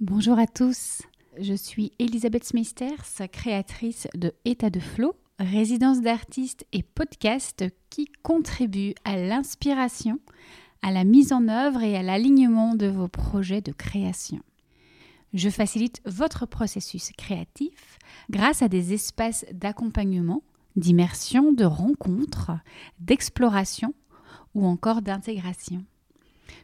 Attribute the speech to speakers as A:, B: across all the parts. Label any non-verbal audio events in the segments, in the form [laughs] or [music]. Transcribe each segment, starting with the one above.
A: Bonjour à tous, je suis Elisabeth Smisters, créatrice de État de Flow, résidence d'artistes et podcast qui contribue à l'inspiration, à la mise en œuvre et à l'alignement de vos projets de création. Je facilite votre processus créatif grâce à des espaces d'accompagnement, d'immersion, de rencontres, d'exploration ou encore d'intégration.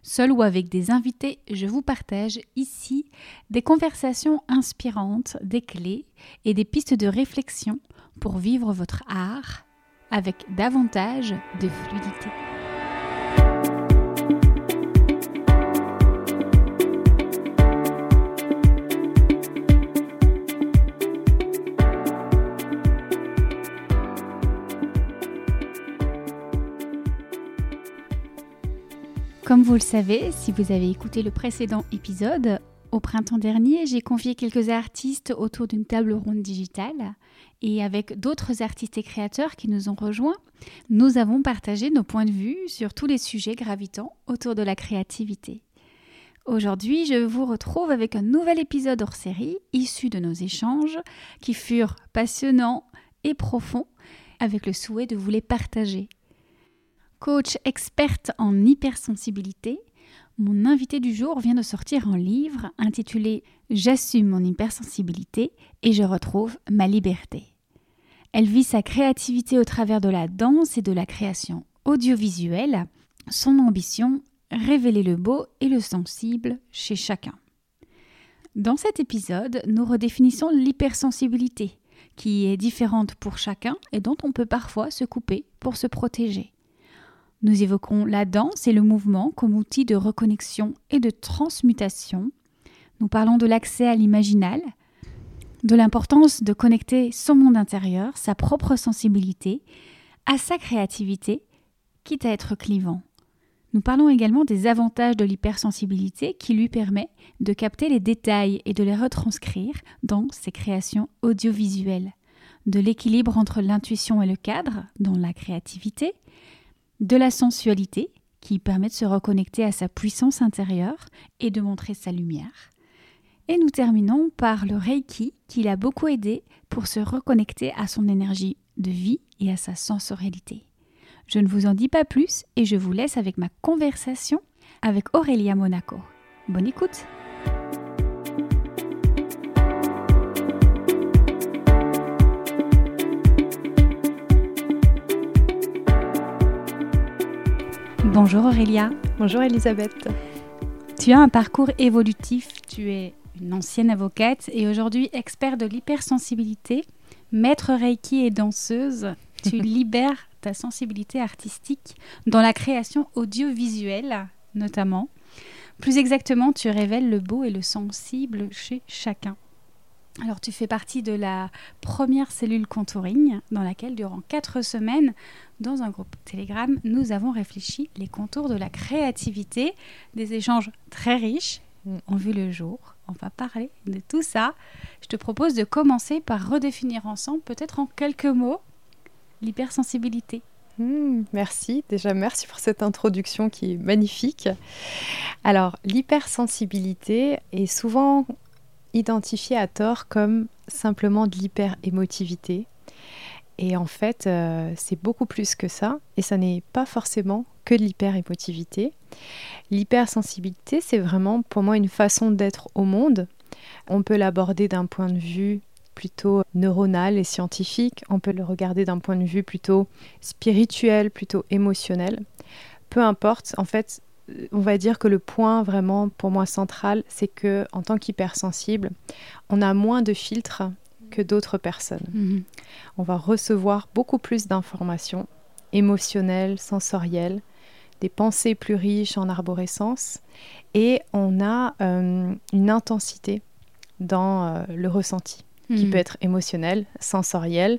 A: Seul ou avec des invités, je vous partage ici des conversations inspirantes, des clés et des pistes de réflexion pour vivre votre art avec davantage de fluidité. Comme vous le savez, si vous avez écouté le précédent épisode, au printemps dernier, j'ai convié quelques artistes autour d'une table ronde digitale et avec d'autres artistes et créateurs qui nous ont rejoints, nous avons partagé nos points de vue sur tous les sujets gravitant autour de la créativité. Aujourd'hui, je vous retrouve avec un nouvel épisode hors série issu de nos échanges qui furent passionnants et profonds avec le souhait de vous les partager coach experte en hypersensibilité, mon invité du jour vient de sortir un livre intitulé J'assume mon hypersensibilité et je retrouve ma liberté. Elle vit sa créativité au travers de la danse et de la création audiovisuelle. Son ambition, révéler le beau et le sensible chez chacun. Dans cet épisode, nous redéfinissons l'hypersensibilité, qui est différente pour chacun et dont on peut parfois se couper pour se protéger. Nous évoquons la danse et le mouvement comme outil de reconnexion et de transmutation. Nous parlons de l'accès à l'imaginal, de l'importance de connecter son monde intérieur, sa propre sensibilité, à sa créativité, quitte à être clivant. Nous parlons également des avantages de l'hypersensibilité qui lui permet de capter les détails et de les retranscrire dans ses créations audiovisuelles, de l'équilibre entre l'intuition et le cadre dans la créativité, de la sensualité, qui permet de se reconnecter à sa puissance intérieure et de montrer sa lumière. Et nous terminons par le Reiki, qui l'a beaucoup aidé pour se reconnecter à son énergie de vie et à sa sensorialité. Je ne vous en dis pas plus et je vous laisse avec ma conversation avec Aurélia Monaco. Bonne écoute Bonjour Aurélia.
B: Bonjour Elisabeth.
A: Tu as un parcours évolutif, tu es une ancienne avocate et aujourd'hui expert de l'hypersensibilité, maître Reiki et danseuse. Tu [laughs] libères ta sensibilité artistique dans la création audiovisuelle notamment. Plus exactement, tu révèles le beau et le sensible chez chacun. Alors tu fais partie de la première cellule contouring dans laquelle durant quatre semaines, dans un groupe Telegram, nous avons réfléchi les contours de la créativité, des échanges très riches mm. ont vu le jour. On va parler de tout ça. Je te propose de commencer par redéfinir ensemble, peut-être en quelques mots, l'hypersensibilité.
B: Mm, merci, déjà merci pour cette introduction qui est magnifique. Alors l'hypersensibilité est souvent identifié à tort comme simplement de l'hyper-émotivité. Et en fait, euh, c'est beaucoup plus que ça, et ça n'est pas forcément que de l'hyper-émotivité. L'hypersensibilité, c'est vraiment pour moi une façon d'être au monde. On peut l'aborder d'un point de vue plutôt neuronal et scientifique, on peut le regarder d'un point de vue plutôt spirituel, plutôt émotionnel. Peu importe, en fait, on va dire que le point vraiment pour moi central, c'est que en tant qu'hypersensible, on a moins de filtres que d'autres personnes. Mhm. On va recevoir beaucoup plus d'informations émotionnelles, sensorielles, des pensées plus riches en arborescence et on a euh, une intensité dans euh, le ressenti qui mhm. peut être émotionnel, sensoriel,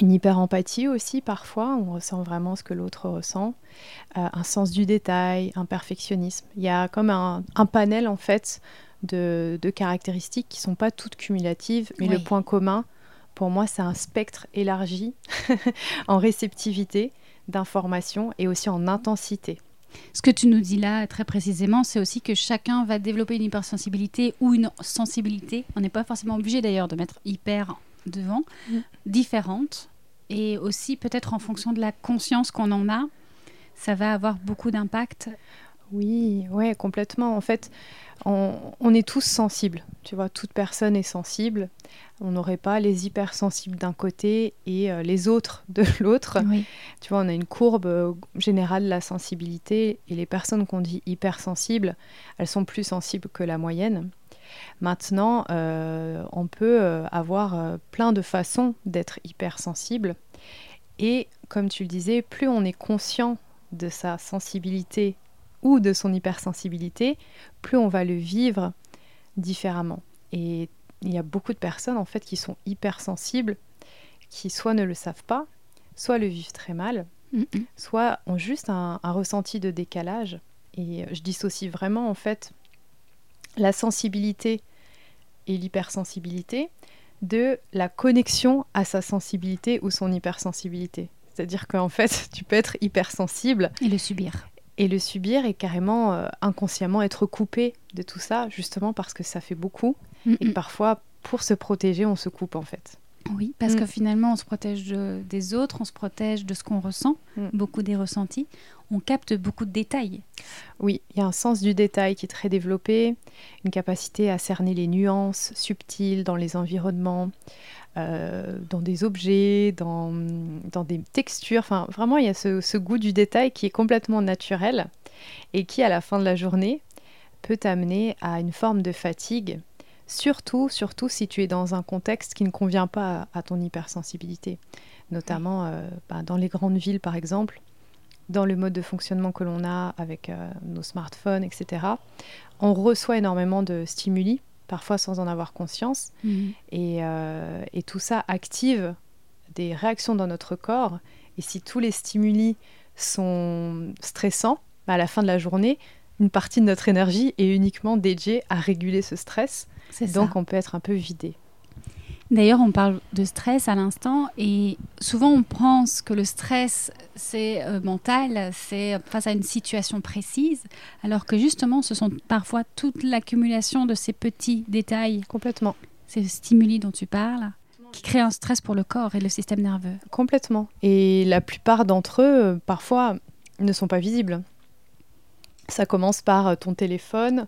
B: une hyper-empathie aussi parfois, on ressent vraiment ce que l'autre ressent, euh, un sens du détail, un perfectionnisme. Il y a comme un, panel en fait de, caractéristiques qui ne sont pas toutes cumulatives, mais le point commun, pour moi, c'est un spectre élargi [laughs] en réceptivité d'informations et aussi en intensité.
A: Ce que tu nous dis là, très précisément, c'est aussi que chacun va développer une hypersensibilité ou une sensibilité. On n'est pas forcément obligé d'ailleurs de mettre hyper devant, mm. différente. Et aussi peut-être en fonction de la conscience qu'on en a, ça va avoir beaucoup d'impact.
B: Oui, ouais, complètement. En fait, on, est tous sensibles. Tu vois, toute personne est sensible. On n'aurait pas les hypersensibles d'un côté et euh, les autres de [laughs] l'autre. Tu vois, on a une courbe euh, générale de la sensibilité et les personnes qu'on dit hypersensibles, elles sont plus sensibles que la moyenne. Maintenant, euh, on peut avoir plein de façons d'être hypersensible. Et comme tu le disais, plus on est conscient de sa sensibilité ou de son hypersensibilité, plus on va le vivre différemment. Et il y a beaucoup de personnes en fait qui sont hypersensibles, qui soit ne le savent pas, soit le vivent très mal, soit ont juste un, ressenti de décalage. Et je dissocie vraiment en fait la sensibilité et l'hypersensibilité de la connexion à sa sensibilité ou son hypersensibilité. C'est-à-dire qu'en fait, [laughs] tu peux être hypersensible.
A: Et le subir
B: et le subir et carrément euh, inconsciemment être coupé de tout ça, justement parce que ça fait beaucoup. Et parfois, pour se protéger, on se coupe en fait.
A: Oui, parce que mm. finalement, on se protège des autres, on se protège de ce qu'on ressent, mm. beaucoup des ressentis. On capte beaucoup de détails.
B: Oui, il y a un sens du détail qui est très développé, une capacité à cerner les nuances subtiles dans les environnements, euh, dans des objets, dans, dans, des textures. Enfin, vraiment, il y a ce, goût du détail qui est complètement naturel et qui, à la fin de la journée, peut amener à une forme de fatigue, surtout, surtout si tu es dans un contexte qui ne convient pas à, ton hypersensibilité, notamment euh, bah, dans les grandes villes, par exemple dans le mode de fonctionnement que l'on a avec euh, nos smartphones, etc. On reçoit énormément de stimuli parfois sans en avoir conscience. Mhm. Euh, et, tout ça active des réactions dans notre corps. Et si tous les stimuli sont stressants, bah, à la fin de la journée, une partie de notre énergie est uniquement dédiée à réguler ce stress. Donc on peut être un peu vidé.
A: D'ailleurs, on parle de stress à l'instant et souvent on pense que le stress, c'est euh, mental, c'est face à une situation précise, alors que justement, ce sont parfois toute l'accumulation de ces petits détails.
B: Complètement.
A: Ces stimuli dont tu parles qui créent un stress pour le corps et le système nerveux.
B: Complètement. Et la plupart d'entre eux, parfois, ne sont pas visibles. Ça commence par euh, ton téléphone,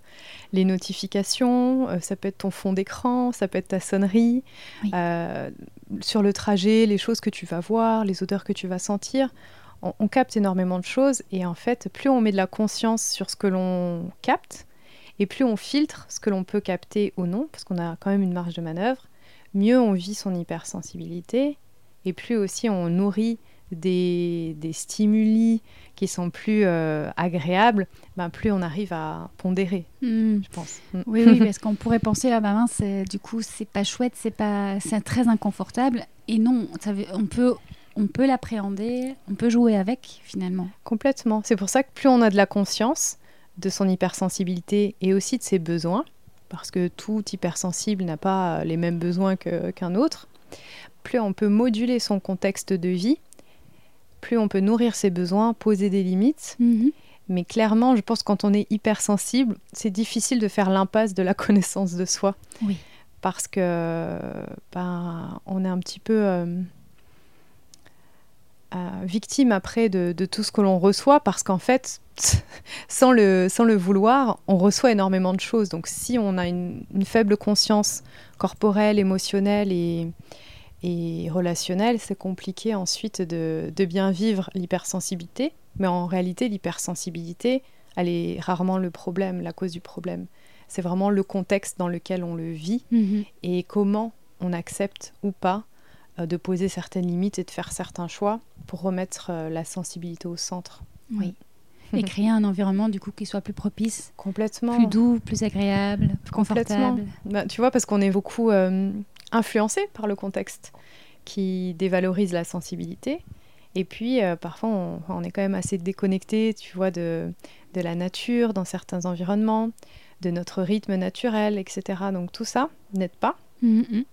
B: les notifications, euh, ça peut être ton fond d'écran, ça peut être ta sonnerie, euh, sur le trajet, les choses que tu vas voir, les odeurs que tu vas sentir. On, capte énormément de choses et en fait, plus on met de la conscience sur ce que l'on capte et plus on filtre ce que l'on peut capter ou non, parce qu'on a quand même une marge de manœuvre, mieux on vit son hypersensibilité et plus aussi on nourrit des, stimuli qui sont plus euh, agréables, ben plus on arrive à pondérer, hmm. je pense.
A: Hmm. Oui, oui, [laughs] parce qu'on pourrait penser, ah ben du coup, c'est pas chouette, c'est pas, c'est très inconfortable. Et non, ça on peut, on peut l'appréhender, on peut jouer avec finalement.
B: Complètement. C'est pour ça que plus on a de la conscience de son hypersensibilité et aussi de ses besoins, parce que tout hypersensible n'a pas les mêmes besoins qu'un autre, plus on peut moduler son contexte de vie plus on peut nourrir ses besoins, poser des limites. Mhm. Mais clairement, je pense que quand on est hypersensible, c'est difficile de faire l'impasse de la [laughs] connaissance de soi.
A: Oui.
B: Parce que ben, on est un petit peu euh, euh, victime après de, tout ce que l'on reçoit, parce qu'en fait, [laughs] sans le, sans le vouloir, on reçoit énormément de choses. Donc si on a une faible conscience corporelle, émotionnelle et, et relationnel, c'est compliqué ensuite de, bien vivre l'hypersensibilité. Mais en réalité, l'hypersensibilité, elle est rarement le problème, la cause du problème. C'est vraiment le contexte dans lequel on le vit mhm. et comment on accepte ou pas euh, de poser certaines limites et de faire certains choix pour remettre euh, la sensibilité au centre.
A: Oui. et créer un environnement du coup qui soit plus propice,
B: complètement,
A: plus doux, plus agréable, plus confortable.
B: Bah, tu vois, parce qu'on est beaucoup euh, influencé par le contexte qui dévalorise la sensibilité. Et puis, euh, parfois, on, est quand même assez déconnecté, tu vois, de, de, la nature dans certains environnements, de notre rythme naturel, etc. Donc tout ça n'aide pas. Mm-hmm.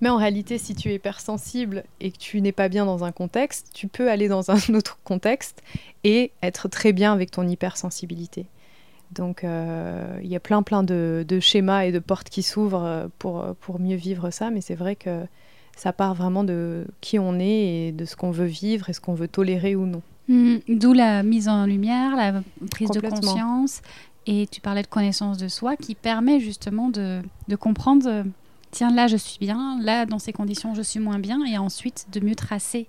B: Mais en réalité, si tu es hypersensible et que tu n'es pas bien dans un contexte, tu peux aller dans un [laughs] autre contexte et être très bien avec ton hypersensibilité. Donc euh, il y a plein plein de, schémas et de portes qui s'ouvrent euh, pour, pour mieux vivre ça, mais c'est vrai que ça part vraiment de qui on est et de ce qu'on veut vivre et ce qu'on veut tolérer ou non.
A: Mmh, d'où la mise en lumière, la prise de conscience. Et tu parlais de connaissance de soi qui permet justement de, de comprendre, euh, tiens, là je suis bien, là dans ces conditions je suis moins bien, et ensuite de mieux tracer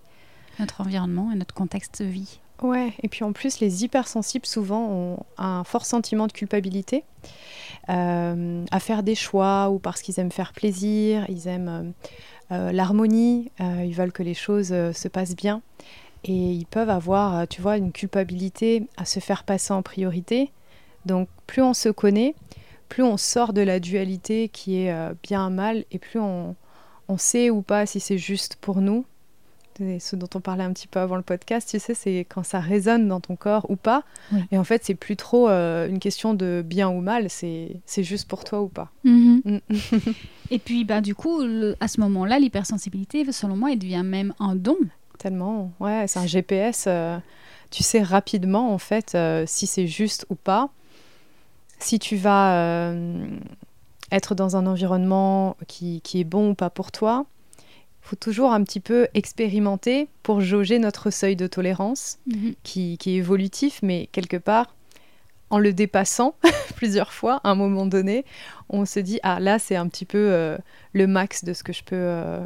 A: notre environnement et notre contexte de vie.
B: Ouais, et puis en plus, les hypersensibles souvent ont un fort sentiment de culpabilité euh, à faire des choix ou parce qu'ils aiment faire plaisir, ils aiment euh, l'harmonie, ils veulent que les choses se passent bien. Et ils peuvent avoir, tu vois, une culpabilité à se faire passer en priorité. Donc plus on se connaît, plus on sort de la dualité qui est euh, bien mal, et plus on, sait ou pas si c'est juste pour nous. Ce dont on parlait un petit peu avant le podcast, tu sais, c'est quand ça résonne dans ton corps ou pas. Et en fait, c'est plus trop euh, une question de bien ou mal, c'est juste pour toi ou pas.
A: Mhm. Mm. [laughs] et puis, bah, du coup, à ce moment-là, l'hypersensibilité, selon moi, elle devient même un don.
B: Tellement, ouais, c'est un GPS. Euh, tu sais rapidement, en fait, si c'est juste ou pas si tu vas euh, être dans un environnement qui, est bon ou pas pour toi, faut toujours un petit peu expérimenter pour jauger notre seuil de tolérance, mhm. qui, est évolutif, mais quelque part, en le dépassant [laughs] plusieurs fois, à un moment donné, on se dit, ah là, c'est un petit peu euh, le max de ce que je peux euh,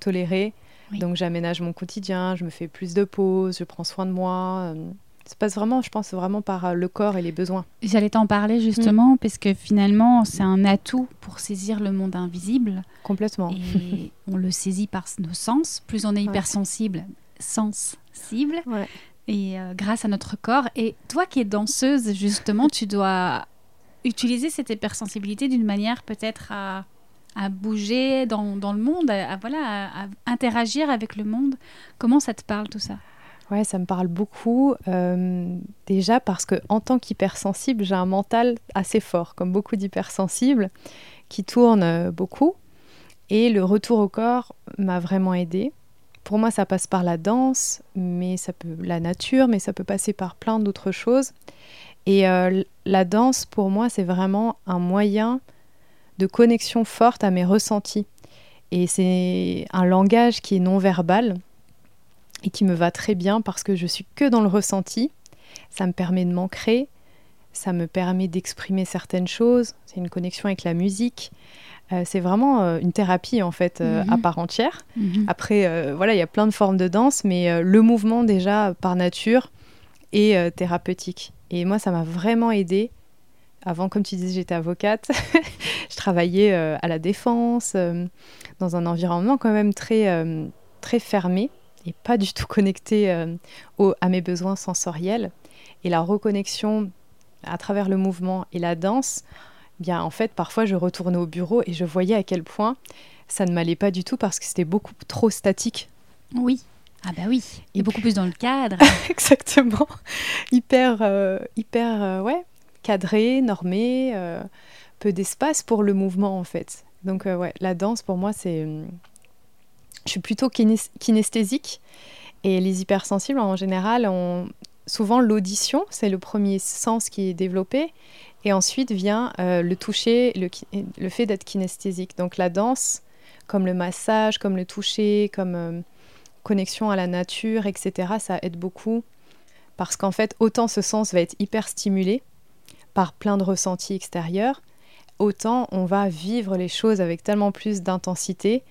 B: tolérer. Donc j'aménage mon quotidien, je me fais plus de pauses, je prends soin de moi. Ça passe vraiment, je pense, vraiment par euh, le corps et les besoins.
A: J'allais t'en parler justement, mm. parce que finalement, c'est un atout pour saisir le monde invisible.
B: Complètement.
A: Et [laughs] on le saisit par nos sens. Plus on est hypersensible, sensible. Ouais. Et euh, grâce à notre corps. Et toi qui es danseuse, justement, tu dois utiliser cette hypersensibilité d'une manière peut-être à, à, bouger dans, dans, le monde, à, voilà, à interagir avec le monde. Comment ça te parle tout ça?
B: Ouais, ça me parle beaucoup. Euh, déjà parce que en tant qu'hypersensible, j'ai un mental assez fort, comme beaucoup d'hypersensibles, qui tourne euh, beaucoup. Et le retour au corps m'a vraiment aidé. Pour moi, ça passe par la danse, mais ça peut la nature, mais ça peut passer par plein d'autres choses. Et euh, la danse, pour moi, c'est vraiment un moyen de connexion forte à mes ressentis. Et c'est un langage qui est non verbal et qui me va très bien parce que je suis que dans le ressenti. Ça me permet de m'ancrer, ça me permet d'exprimer certaines choses. C'est une connexion avec la musique. Euh, c'est vraiment euh, une thérapie en fait euh, à mhm. part entière. Mhm. Après, voilà, il y a plein de formes de danse, mais le mouvement déjà par nature est thérapeutique. Et moi, ça m'a vraiment aidé. Avant, comme tu disais, j'étais avocate. [laughs] je travaillais à la défense, dans un environnement quand même très, très fermé et pas du tout connecté euh, à mes besoins sensoriels. Et la reconnexion à travers le mouvement et la danse, eh bien en fait parfois je retournais au bureau et je voyais à quel point ça ne m'allait pas du tout parce que c'était beaucoup trop statique.
A: Oui. Ah bah oui, et beaucoup plus dans le cadre. [laughs]
B: Exactement. Hyper, euh, hyper, euh, ouais, cadré, normé, peu d'espace pour le mouvement en fait. Donc ouais, la danse pour moi c'est hum, je suis plutôt kinesthésique et les hypersensibles en général ont souvent l'audition, c'est le premier sens qui est développé. Et ensuite vient euh, le toucher, le, fait d'être kinesthésique. Donc la danse, comme le massage, comme le toucher, comme euh, connexion à la nature, etc., ça aide beaucoup. Parce qu'en fait, autant ce sens va être hyper stimulé par plein de ressentis extérieurs, autant on va vivre les choses avec tellement plus d'intensité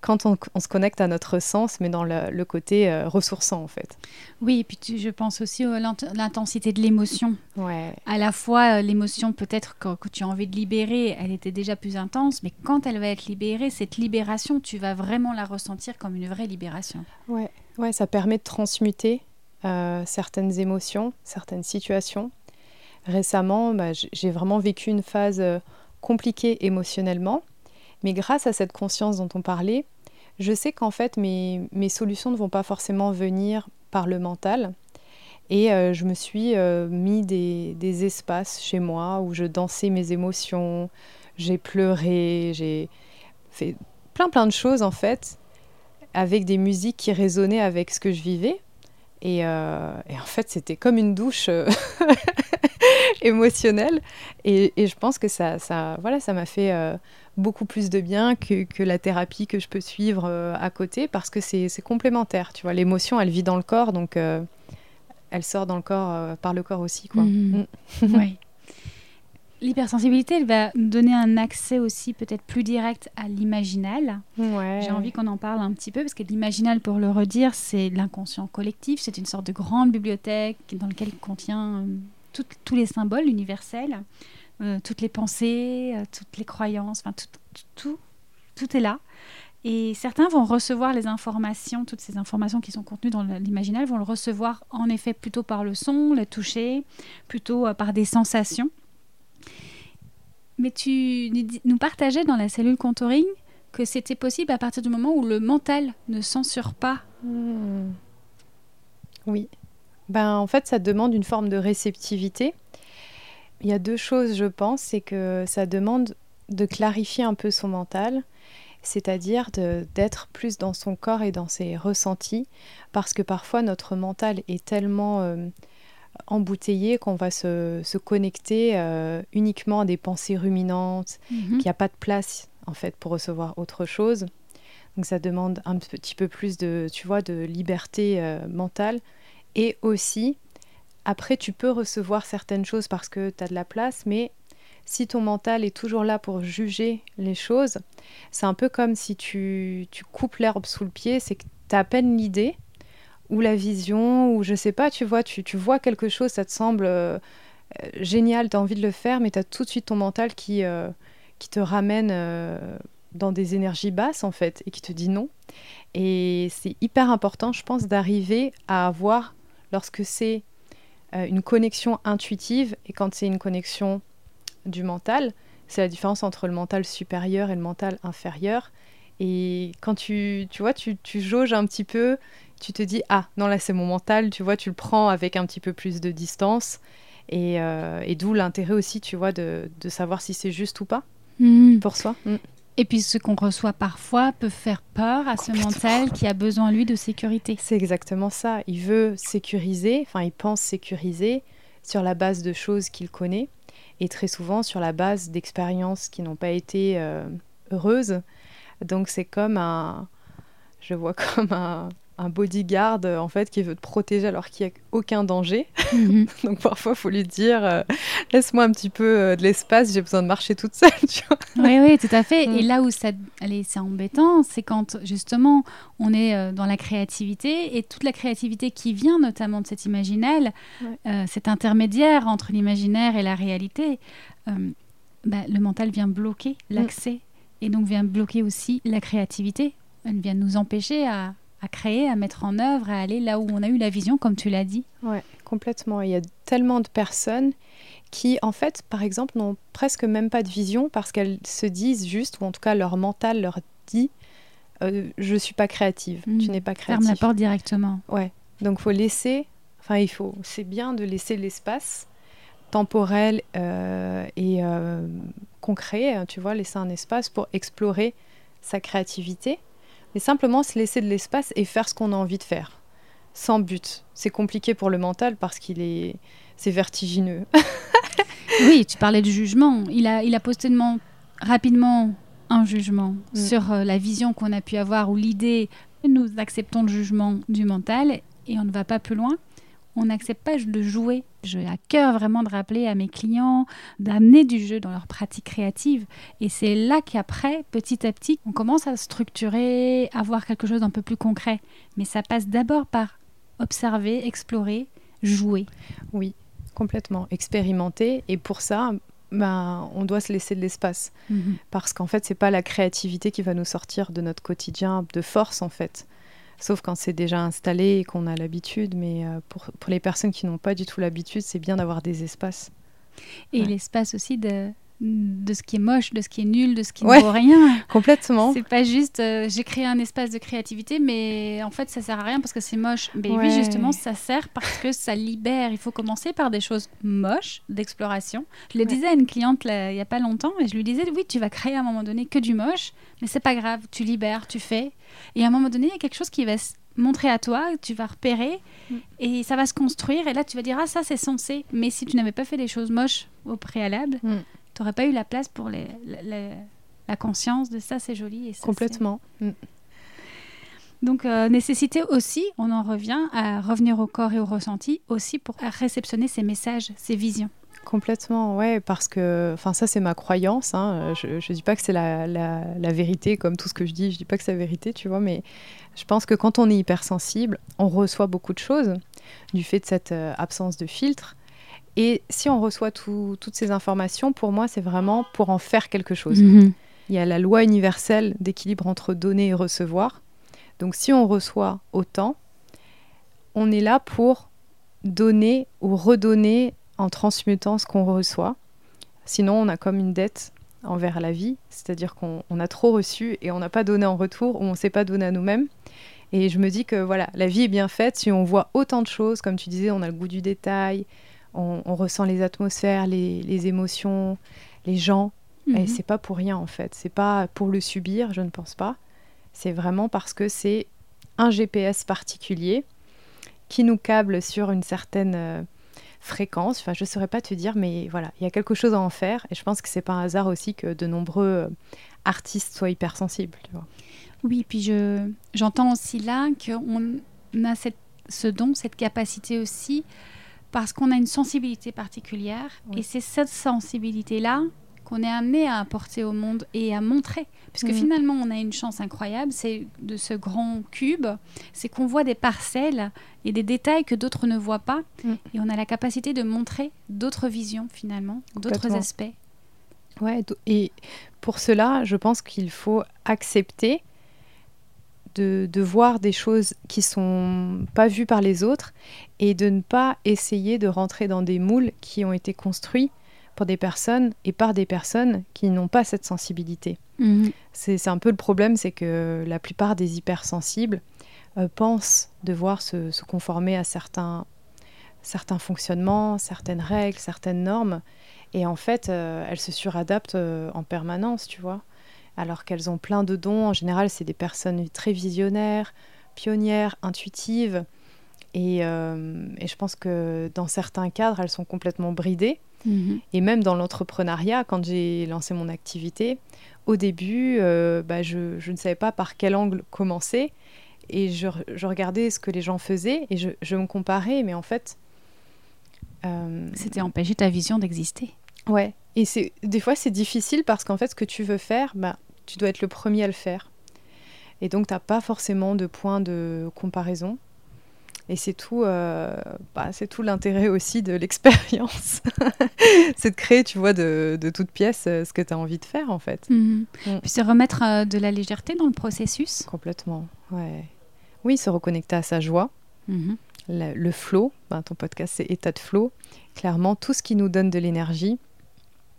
B: quand on, se connecte à notre sens, mais dans le, côté euh, ressourçant en fait.
A: Oui, et puis je pense aussi à l'intensité de l'émotion.
B: Ouais.
A: À la fois, euh, l'émotion peut-être que, que, tu as envie de libérer, elle était déjà plus intense, mais quand elle va être libérée, cette libération, tu vas vraiment la ressentir comme une vraie libération.
B: Ouais, ouais ça permet de transmuter euh, certaines émotions, certaines situations. Récemment, bah, j'ai vraiment vécu une phase compliquée émotionnellement mais grâce à cette conscience dont on parlait, je sais qu'en fait mes, solutions ne vont pas forcément venir par le mental. Et euh, je me suis euh, mis des, espaces chez moi où je dansais mes émotions, j'ai pleuré, j'ai fait plein plein de choses en fait, avec des musiques qui résonnaient avec ce que je vivais. Et, euh, en fait, c'était comme une douche [laughs] émotionnelle. Et, je pense que ça, ça voilà, ça m'a fait beaucoup plus de bien que, que, la thérapie que je peux suivre à côté, parce que c'est complémentaire. Tu vois, l'émotion, elle vit dans le corps, donc elle sort dans le corps, par le corps aussi, quoi.
A: Mhm. Mm. [laughs] oui. L'hypersensibilité, elle va donner un accès aussi peut-être plus direct à l'imaginal. J'ai envie qu'on en parle un petit peu parce que l'imaginal, pour le redire, c'est l'inconscient collectif. C'est une sorte de grande bibliothèque dans laquelle il contient euh, tous les symboles universels, euh, toutes les pensées, euh, toutes les croyances, enfin tout, tout, est là. Et certains vont recevoir les informations, toutes ces informations qui sont contenues dans l'imaginal, vont le recevoir en effet plutôt par le son, le toucher, plutôt par des sensations. Mais tu nous partageais dans la cellule contouring que c'était possible à partir du moment où le mental ne censure pas. Hmm.
B: Oui. Ben, en fait, ça demande une forme de réceptivité. Il y a deux choses, je pense. C'est que ça demande de clarifier un peu son mental, c'est-à-dire d'être plus dans son corps et dans ses ressentis, parce que parfois notre mental est tellement... Euh, embouteillé qu'on va se, connecter euh, uniquement à des pensées ruminantes, mhm. qu'il n'y a pas de place en fait pour recevoir autre chose. Donc ça demande un petit peu plus de, tu vois, de liberté euh, mentale. Et aussi, après, tu peux recevoir certaines choses parce que tu as de la place, mais si ton mental est toujours là pour juger les choses, c'est un peu comme si tu, tu coupes l'herbe sous le pied, c'est que tu as à peine l'idée, ou la vision, ou je sais pas, tu vois, tu, tu vois quelque chose, ça te semble euh, euh, génial, tu as envie de le faire, mais tu as tout de suite ton mental qui, euh, qui te ramène dans des énergies basses, en fait, et qui te dit non. Et c'est hyper important, je pense, d'arriver à avoir, lorsque c'est une connexion intuitive, et quand c'est une connexion du mental, c'est la différence entre le mental supérieur et le mental inférieur. Et quand tu, tu vois, tu, tu jauges un petit peu tu te dis ah non là c'est mon mental, tu vois, tu le prends avec un petit peu plus de distance et, euh, d'où l'intérêt aussi, tu vois, de, savoir si c'est juste ou pas hmm. pour soi. Hmm.
A: Et puis ce qu'on reçoit parfois peut faire peur à ce mental qui a besoin lui de sécurité.
B: C'est exactement ça. Il veut sécuriser, enfin il pense sécuriser sur la base de choses qu'il connaît et très souvent sur la base d'expériences qui n'ont pas été euh, heureuses. Donc c'est comme un, je vois [laughs] comme un, un bodyguard euh, en fait qui veut te protéger alors qu'il n'y a aucun danger. Mhm. [laughs] Donc parfois il faut lui dire euh, laisse-moi un petit peu euh, de l'espace, j'ai besoin de marcher toute seule. [laughs]
A: Oui oui tout à fait. Et mm. là où ça, allez, c'est embêtant, c'est quand justement on est dans la créativité et toute la créativité qui vient notamment de cet imaginal, cet intermédiaire entre l'imaginaire et la réalité, bah, le mental vient bloquer mm. l'accès et donc vient bloquer aussi la créativité. Elle vient nous empêcher à à créer, à mettre en œuvre, à aller là où on a eu la vision, comme tu l'as dit.
B: Oui, complètement. Il y a tellement de personnes qui, en fait, par exemple, n'ont presque même pas de vision parce qu'elles se disent juste, ou en tout cas leur mental leur dit, euh, je ne suis pas créative, tu hmm. n'es pas créative.
A: Ferme la porte directement.
B: Ouais. Donc, faut laisser, enfin, il faut, c'est bien de laisser l'espace temporel euh, et euh, concret, hein, tu vois, laisser un espace pour explorer sa créativité mais simplement se laisser de l'espace et faire ce qu'on a envie de faire, sans but. C'est compliqué pour le mental parce qu'il est, c'est vertigineux. [laughs]
A: oui, tu parlais du jugement. Il a, il a posté rapidement un jugement mm. sur euh, la vision qu'on a pu avoir ou l'idée. Nous acceptons le jugement du mental et on ne va pas plus loin on n'accepte pas de jouer. J'ai à cœur vraiment de rappeler à mes clients d'amener du jeu dans leur pratique créative. Et c'est là qu'après, petit à petit, on commence à structurer, à voir quelque chose d'un peu plus concret. Mais ça passe d'abord par observer, explorer, jouer.
B: Oui, complètement. Expérimenter. Et pour ça, ben, on doit se laisser de l'espace. Mhm. Parce qu'en fait, c'est pas la créativité qui va nous sortir de notre quotidien de force, en fait sauf quand c'est déjà installé et qu'on a l'habitude. Mais euh, pour, pour, les personnes qui n'ont pas du tout l'habitude, c'est bien d'avoir des espaces.
A: Et l'espace aussi de de ce qui est moche, de ce qui est nul, de ce qui ne vaut rien. [laughs]
B: Complètement.
A: C'est pas juste euh, j'ai créé un espace de créativité, mais en fait ça sert à rien parce que c'est moche. Mais oui, justement, ça sert parce que ça libère. Il faut commencer par des choses moches d'exploration. Je le disais à une cliente il y a pas longtemps et je lui disais oui, tu vas créer à un moment donné que du moche, mais c'est pas grave, tu libères, tu fais. Et à un moment donné, il y a quelque chose qui va se montrer à toi, tu vas repérer mm. et ça va se construire et là tu vas dire ah ça c'est censé. Mais si tu n'avais pas fait des choses moches au préalable, mm tu n'aurais pas eu la place pour les, la conscience de ça, c'est joli. Et
B: Complètement. Mm.
A: Donc, euh, nécessité aussi, on en revient à revenir au corps et au ressenti, aussi pour réceptionner ces messages, ces visions.
B: Complètement, ouais, parce que, enfin, ça c'est ma croyance. Hein. Je ne dis pas que c'est la, la, la, vérité, comme tout ce que je dis, je dis pas que c'est la vérité, tu vois, mais je pense que quand on est hypersensible, on reçoit beaucoup de choses du fait de cette euh, absence de filtre. Et si on reçoit toutes ces informations, pour moi, c'est vraiment pour en faire quelque chose. Mhm. Il y a la loi universelle d'équilibre entre donner et recevoir. Donc si on reçoit autant, on est là pour donner ou redonner en transmutant ce qu'on reçoit. Sinon, on a comme une dette envers la vie, c'est-à-dire qu'on a trop reçu et on n'a pas donné en retour ou on ne s'est pas donné à nous-mêmes. Et je me dis que voilà, la vie est bien faite si on voit autant de choses, comme tu disais, on a le goût du détail, on, ressent les atmosphères, les, émotions, les gens. Et mhm. c'est pas pour rien en fait. C'est pas pour le subir, je ne pense pas. C'est vraiment parce que c'est un GPS particulier qui nous câble sur une certaine euh, fréquence. Enfin, je ne saurais pas te dire, mais voilà, il y a quelque chose à en faire. Et je pense que c'est pas un hasard aussi que de nombreux euh, artistes soient hypersensibles. Tu vois.
A: Oui, puis je, j'entends aussi là qu'on a cette, ce don, cette capacité aussi parce qu'on a une sensibilité particulière et c'est cette sensibilité-là qu'on est amené à apporter au monde et à montrer. Puisque mm. finalement, on a une chance incroyable, c'est de ce grand cube, c'est qu'on voit des parcelles et des détails que d'autres ne voient pas. Mm. Et on a la capacité de montrer d'autres visions, finalement, d'autres aspects.
B: Ouais, et pour cela, je pense qu'il faut accepter de, voir des choses qui sont pas vues par les autres et de ne pas essayer de rentrer dans des moules qui ont été construits pour des personnes et par des personnes qui n'ont pas cette sensibilité. Mhm. C'est un peu le problème, c'est que la plupart des hypersensibles euh, pensent devoir se, se, conformer à certains, certains fonctionnements, certaines règles, certaines normes, et en fait, euh, elles se suradaptent euh, en permanence, tu vois alors qu'elles ont plein de dons. En général, c'est des personnes très visionnaires, pionnières, intuitives. Euh, et, je pense que dans certains cadres, elles sont complètement bridées. Mhm. Et même dans l'entrepreneuriat, quand j'ai lancé mon activité, au début, euh, bah, je, ne savais pas par quel angle commencer. Et je, regardais ce que les gens faisaient et je, me comparais, mais en fait...
A: Euh, C'était empêcher ta vision d'exister.
B: Ouais. Et des fois, c'est difficile parce qu'en fait, ce que tu veux faire, bah, tu dois être le premier à le faire. Et donc, tu n'as pas forcément de point de comparaison. Et c'est tout, euh, bah, c'est tout l'intérêt aussi de l'expérience. [laughs] c'est de créer, tu vois, de, de toute pièce euh, ce que tu as envie de faire, en fait.
A: Mhm. Mm. Puis se remettre euh, de la légèreté dans le processus.
B: Complètement, ouais. Oui, se reconnecter à sa joie. Mhm. Le, flow, ben, ton podcast, c'est état de flow. Clairement, tout ce qui nous donne de l'énergie,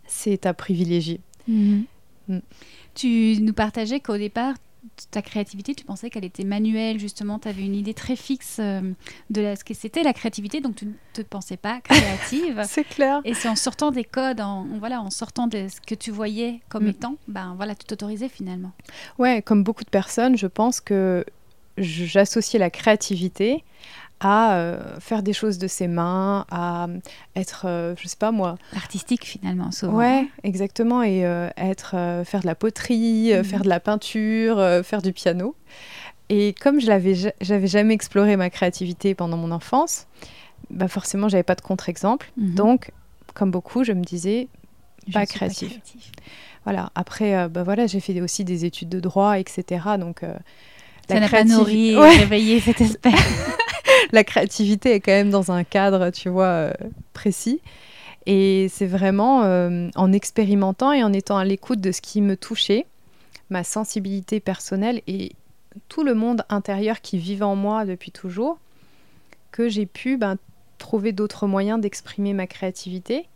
B: c'est à privilégier.
A: Mm. Tu nous partageais qu'au départ, ta créativité, tu pensais qu'elle était manuelle, justement, tu avais une idée très fixe euh, de ce que c'était la créativité, donc tu ne te pensais pas créative. [laughs]
B: c'est clair.
A: Et c'est en sortant des codes, en, voilà, en sortant de ce que tu voyais comme mm. étant, ben voilà, tu t'autorisais finalement.
B: Ouais, comme beaucoup de personnes, je pense que j'associais la créativité à euh, faire des choses de ses mains, à être, euh, je sais pas moi.
A: Artistique finalement, souvent.
B: Ouais, exactement. Et euh, être, faire de la poterie, mhm. faire de la peinture, faire du piano. Et comme je l'avais, j'avais jamais exploré ma créativité pendant mon enfance, bah forcément, j'avais pas de contre-exemple. Mhm. Donc, comme beaucoup, je me disais, pas créative. Voilà. Après, bah voilà, j'ai fait aussi des études de droit, etc. Donc,
A: ça n'a pas nourri réveillé cette espèce. [laughs] [laughs]
B: la créativité est quand même dans un cadre, tu vois, euh, précis. Et c'est vraiment euh, en expérimentant et en étant à l'écoute de ce qui me touchait, ma sensibilité personnelle et tout le monde intérieur qui vivait en moi depuis toujours, que j'ai pu ben, trouver d'autres moyens d'exprimer ma créativité,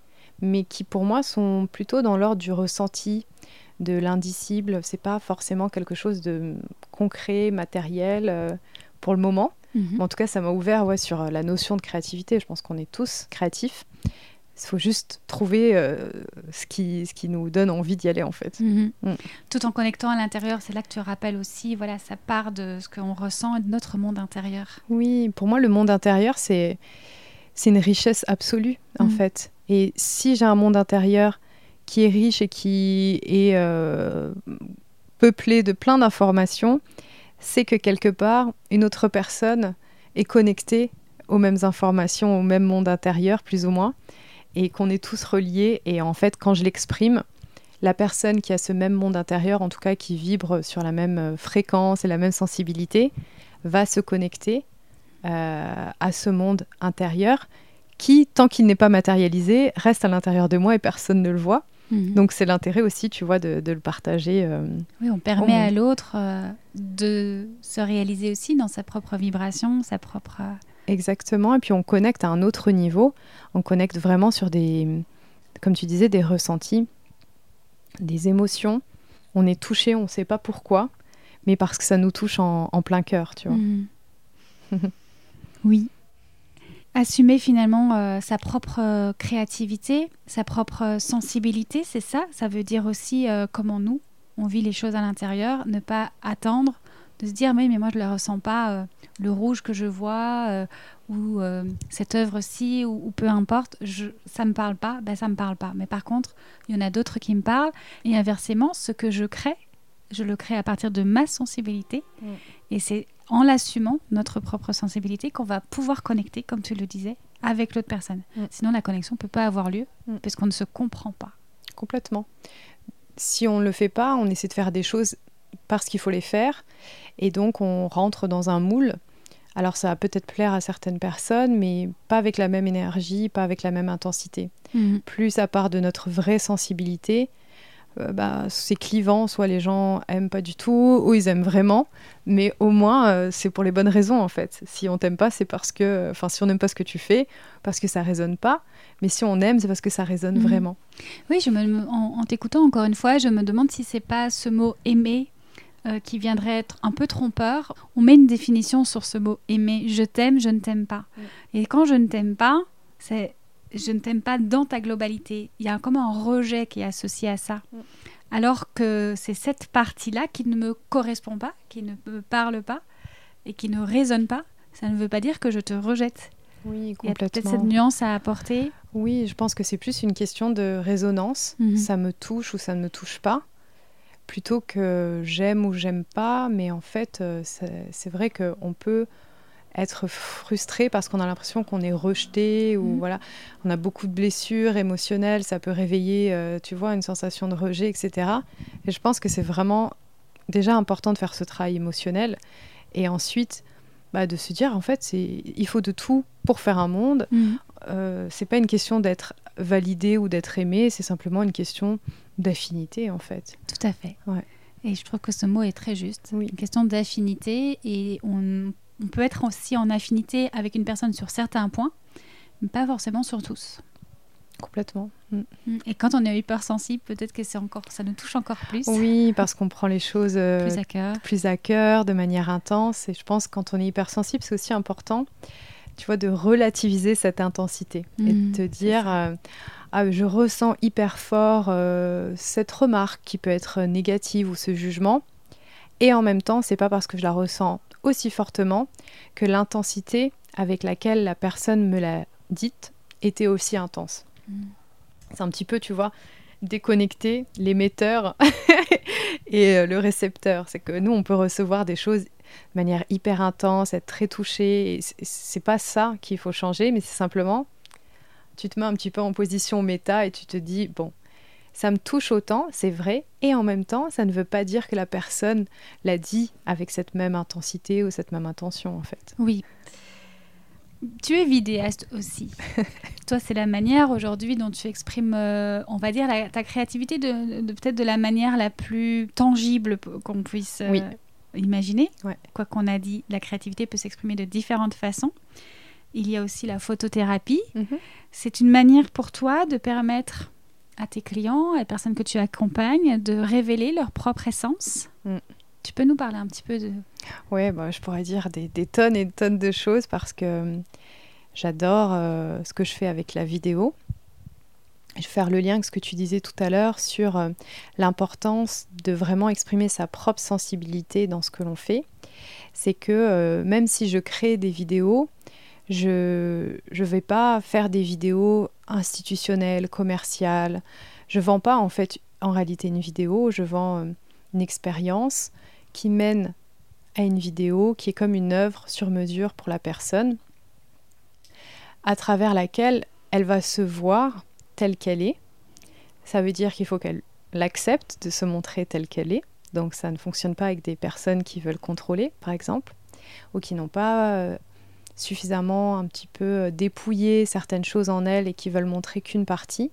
B: mais qui pour moi sont plutôt dans l'ordre du ressenti, de l'indicible. C'est pas forcément quelque chose de concret, matériel euh, pour le moment.
A: Mhm.
B: En tout cas, ça m'a ouvert ouais, sur la notion de créativité. Je pense qu'on est tous créatifs. Il faut juste trouver euh, ce, qui, ce qui nous donne envie d'y aller, en fait.
A: Mhm.
B: Mm.
A: Tout en connectant à l'intérieur, c'est là que tu rappelles aussi, voilà, ça part de ce qu'on ressent et de notre monde intérieur.
B: Oui, pour moi, le monde intérieur, c'est une richesse absolue, en
A: Mm.
B: fait. Et si j'ai un monde intérieur qui est riche et qui est euh, peuplé de plein d'informations, c'est que quelque part, une autre personne est connectée aux mêmes informations, au même monde intérieur, plus ou moins, et qu'on est tous reliés. Et en fait, quand je l'exprime, la personne qui a ce même monde intérieur, en tout cas qui vibre sur la même euh, fréquence et la même sensibilité, va se connecter euh, à ce monde intérieur qui, tant qu'il n'est pas matérialisé, reste à l'intérieur de moi et personne ne le voit.
A: Mhm.
B: Donc c'est l'intérêt aussi, tu vois, de, de le partager. euh,
A: Oui, on permet à l'autre euh, de se réaliser aussi dans sa propre vibration, sa propre. euh,
B: Exactement. Et puis on connecte à un autre niveau. On connecte vraiment sur des, comme tu disais, des ressentis, des émotions. On est touché, on ne sait pas pourquoi, mais parce que ça nous touche en, en plein cœur, tu vois.
A: Mhm. [laughs] oui. Assumer finalement euh, sa propre euh, créativité, sa propre euh, sensibilité, c'est ça? Ça veut dire aussi euh, comment nous, on vit les choses à l'intérieur, ne pas attendre de se dire mais, mais moi je ne le ressens pas, euh, le rouge que je vois, ou cette œuvre-ci, ou, ou peu importe, je, ça ne me parle pas, ben ça ne me parle pas. Mais par contre, il y en a d'autres qui me parlent, et inversement, ce que je crée, je le crée à partir de ma sensibilité,
B: Mm.
A: et c'est en l'assumant, notre propre sensibilité, qu'on va pouvoir connecter, comme tu le disais, avec l'autre personne.
B: Mm.
A: Sinon, la connexion ne peut pas avoir lieu,
B: Mm.
A: parce qu'on ne se comprend pas.
B: Complètement. Si on ne le fait pas, on essaie de faire des choses parce qu'il faut les faire. Et donc, on rentre dans un moule. Alors, ça va peut-être plaire à certaines personnes, mais pas avec la même énergie, pas avec la même intensité. Plus ça part de notre vraie sensibilité, euh, bah, c'est clivant. Soit les gens aiment pas du tout, ou ils aiment vraiment. Mais au moins, euh, c'est pour les bonnes raisons, en fait. Si on t'aime pas, c'est parce que... Enfin, si on n'aime pas ce que tu fais, parce que ça résonne pas. Mais si on aime, c'est parce que ça résonne
A: Mhm.
B: vraiment.
A: Oui, je me, en, en t'écoutant encore une fois, je me demande si c'est pas ce mot aimer euh, qui viendrait être un peu trompeur. On met une définition sur ce mot aimer. Je t'aime, je ne t'aime pas.
B: Mm.
A: Et quand je ne t'aime pas, c'est je ne t'aime pas dans ta globalité. Il y a comme un rejet qui est associé à ça.
B: Mm.
A: Alors que c'est cette partie-là qui ne me correspond pas, qui ne me parle pas et qui ne résonne pas. Ça ne veut pas dire que je te rejette.
B: Oui,
A: Il y a peut-être
B: complètement.
A: cette nuance à apporter.
B: Oui, je pense que c'est plus une question de résonance.
A: Mhm.
B: Ça me touche ou ça ne me touche pas. Plutôt que j'aime ou j'aime pas. Mais en fait, euh, c'est vrai qu'on peut être frustré parce qu'on a l'impression qu'on est rejeté ou
A: Mhm.
B: voilà, on a beaucoup de blessures émotionnelles, ça peut réveiller, euh, tu vois, une sensation de rejet, etc. Et je pense que c'est vraiment déjà important de faire ce travail émotionnel et ensuite bah, de se dire en fait, c'est il faut de tout pour faire un monde.
A: Mhm.
B: Euh, c'est pas une question d'être validé ou d'être aimé, c'est simplement une question d'affinité en fait.
A: Tout à fait.
B: Ouais.
A: Et je trouve que ce mot est très juste.
B: Oui.
A: Une question d'affinité et on, on peut être aussi en affinité avec une personne sur certains points, mais pas forcément sur tous.
B: Complètement. Mm.
A: Et quand on est hypersensible, peut-être que c'est encore, ça nous touche encore plus,
B: Oui, parce qu'on prend les choses euh,
A: plus à cœur.
B: plus à cœur, de manière intense. Et je pense que quand on est hypersensible, c'est aussi important, tu vois, de relativiser cette intensité et de te dire, euh, ah, je ressens hyper fort euh, cette remarque qui peut être négative ou ce jugement. Et en même temps, c'est pas parce que je la ressens aussi fortement que l'intensité avec laquelle la personne me l'a dite était aussi intense.
A: Mhm.
B: C'est un petit peu, tu vois, déconnecter l'émetteur [laughs] et euh, le récepteur. C'est que nous, on peut recevoir des choses de manière hyper intense, être très touché. C'est pas ça qu'il faut changer, mais c'est simplement, tu te mets un petit peu en position méta et tu te dis, bon, ça me touche autant, c'est vrai, et en même temps, ça ne veut pas dire que la personne l'a dit avec cette même intensité ou cette même intention, en fait.
A: Oui. Tu es vidéaste aussi. [laughs] Toi, c'est la manière aujourd'hui dont tu exprimes, euh, on va dire, la- ta créativité de, de- peut-être de la manière la plus tangible qu'on puisse euh,
B: Oui.
A: imaginer.
B: Ouais.
A: Quoi qu'on a dit, la créativité peut s'exprimer de différentes façons. il y a aussi la photothérapie.
B: Mhm.
A: C'est une manière pour toi de permettre à tes clients, à les personnes que tu accompagnes, de révéler leur propre essence.
B: Mm.
A: Tu peux nous parler un petit peu de...
B: Ouais, bah, je pourrais dire des, des tonnes et des tonnes de choses parce que euh, j'adore euh, ce que je fais avec la vidéo. Je vais faire le lien avec ce que tu disais tout à l'heure sur euh, l'importance de vraiment exprimer sa propre sensibilité dans ce que l'on fait. C'est que euh, même si je crée des vidéos, je ne vais pas faire des vidéos institutionnelles, commerciales. Je vends pas en fait en réalité une vidéo, je vends euh, une expérience qui mène à une vidéo qui est comme une œuvre sur mesure pour la personne, à travers laquelle elle va se voir telle qu'elle est. Ça veut dire qu'il faut qu'elle l'accepte de se montrer telle qu'elle est. Donc ça ne fonctionne pas avec des personnes qui veulent contrôler, par exemple, ou qui n'ont pas euh, suffisamment un petit peu euh, dépouillé certaines choses en elles et qui veulent montrer qu'une partie.